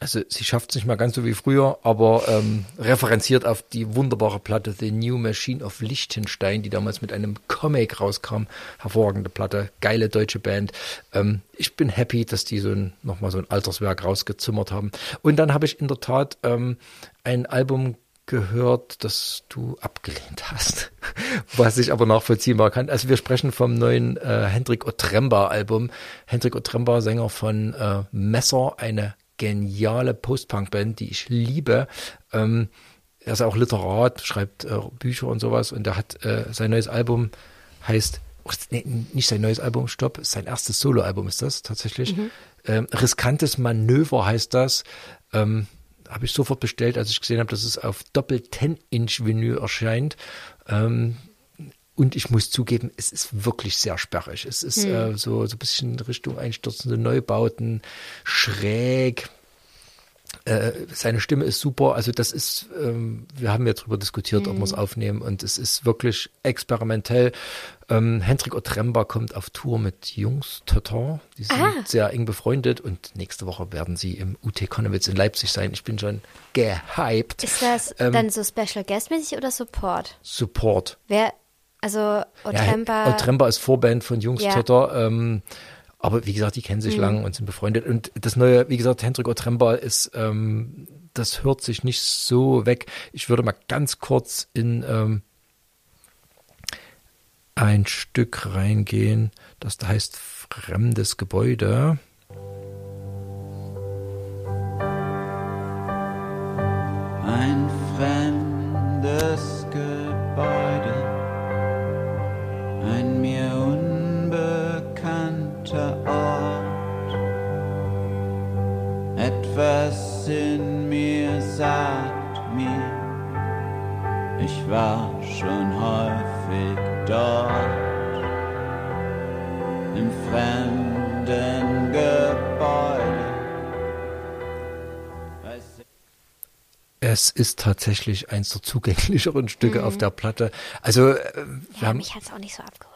Also sie schafft es nicht mal ganz so wie früher, aber ähm, referenziert auf die wunderbare Platte The New Machine of Liechtenstein, die damals mit einem Comic rauskam. Hervorragende Platte, geile deutsche Band. Ähm, ich bin happy, dass die so nochmal so ein Alterswerk rausgezimmert haben. Und dann habe ich in der Tat ähm, ein Album gehört, das du abgelehnt hast, was ich aber nachvollziehbar kann. Also wir sprechen vom neuen äh, Hendrik Otremba Album. Hendrik Otremba, Sänger von äh, Messer, eine geniale Post-Punk-Band, die ich liebe. Ähm, er ist auch Literat, schreibt äh, Bücher und sowas und er hat äh, sein neues Album heißt oh, nee, nicht sein neues Album, stopp, sein erstes Soloalbum ist das tatsächlich. Ähm, Riskantes Manöver heißt das. Ähm, habe ich sofort bestellt, als ich gesehen habe, dass es auf doppel 10-Inch-Vinyl erscheint. Ähm, und ich muss zugeben, es ist wirklich sehr sperrig. Es ist äh, so, so ein bisschen in Richtung einstürzende Neubauten, schräg. Äh, seine Stimme ist super. Also das ist, ähm, wir haben ja drüber diskutiert, ob wir es aufnehmen. Und es ist wirklich experimentell. Ähm, Hendrik Otremba kommt auf Tour mit Jungs Toton. Die sind Ah. sehr eng befreundet. Und nächste Woche werden sie im UT Konnewitz in Leipzig sein. Ich bin schon gehypt. Ist das Ähm, dann so Special Guest-mäßig oder Support? Support. Wer, also Otremba, Ja, Otremba ist Vorband von Jungs Ja. Totter. Ähm, aber wie gesagt, die kennen sich lang und sind befreundet. Und das neue, wie gesagt, Hendrik Otremba ist, ähm, das hört sich nicht so weg. Ich würde mal ganz kurz in ähm, ein Stück reingehen, das da heißt Fremdes Gebäude. Es ist tatsächlich eins der zugänglicheren Stücke auf der Platte. Also, äh, wir ja, haben mich hat es auch nicht so abgeholt.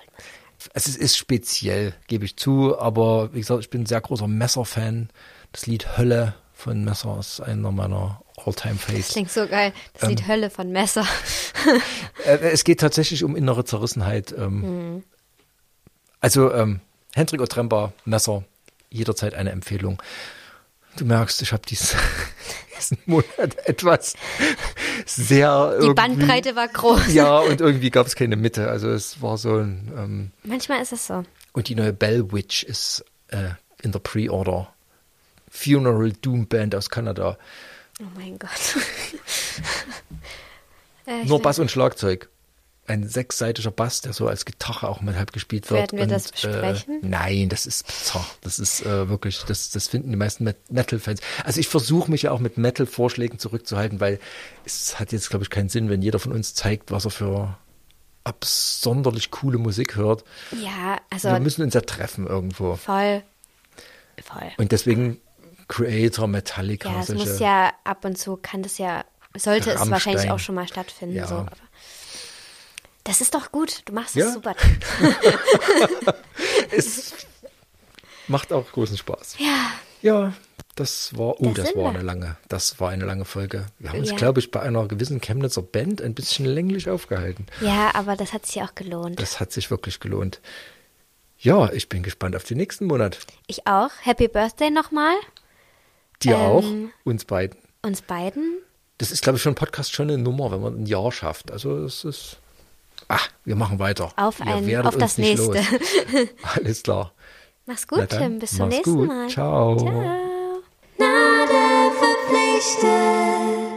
es ist, speziell, gebe ich zu, aber wie gesagt, ich bin ein sehr großer Messer-Fan. Das Lied Hölle von Messer ist einer meiner Das All-Time-Faves. klingt so geil. Das Ähm, Lied Hölle von Messer. Äh, es geht tatsächlich um innere Zerrissenheit. Ähm, Also, ähm, Hendrik Otremba, Messer, jederzeit eine Empfehlung. Du merkst, ich habe dies, diesen Monat etwas sehr Die Bandbreite war groß. Ja, und irgendwie gab es keine Mitte. Also es war so ein ähm, Manchmal ist es so. Und die neue Bell Witch ist äh, in der Pre-Order. Funeral Doom Band aus Kanada. Oh mein Gott. Äh, Nur Bass und Schlagzeug. Ein sechsseitiger Bass, der so als Gitarre auch mal halb gespielt wird. Werden wir und, das besprechen? Äh, nein, das ist bizarr. Das ist äh, wirklich, das, das finden die meisten Met- Metal-Fans. Also ich versuche mich ja auch mit Metal-Vorschlägen zurückzuhalten, weil es hat jetzt, glaube ich, keinen Sinn, wenn jeder von uns zeigt, was er für absonderlich coole Musik hört. Ja, also wir müssen uns ja treffen irgendwo. voll. Voll. Und deswegen Creator, Metallica, Ja, es muss ja ab und zu, kann das ja, sollte es Rammstein. wahrscheinlich auch schon mal stattfinden. Ja. So. Das ist doch gut, du machst Ja. es super. es macht auch großen Spaß. Ja, Ja, das war, oh, Da das sind war wir. eine lange, das war eine lange Folge. Wir haben uns, Ja. glaube ich, bei einer gewissen Chemnitzer Band ein bisschen länglich aufgehalten. ja, aber das hat sich ja auch gelohnt. Das hat sich wirklich gelohnt. Ja, ich bin gespannt auf den nächsten Monat. Ich auch. Happy Birthday nochmal. Dir Ähm, auch, uns beiden. Uns beiden. Das ist, glaube ich, für einen Podcast schon eine Nummer, wenn man ein Jahr schafft. Also es ist. Ach, wir machen weiter. Auf, ein, auf das nächste. Alles klar. Mach's gut, dann, Tim. Bis zum nächsten gut. Mal. Ciao. Ciao. Gnade verpflichtet.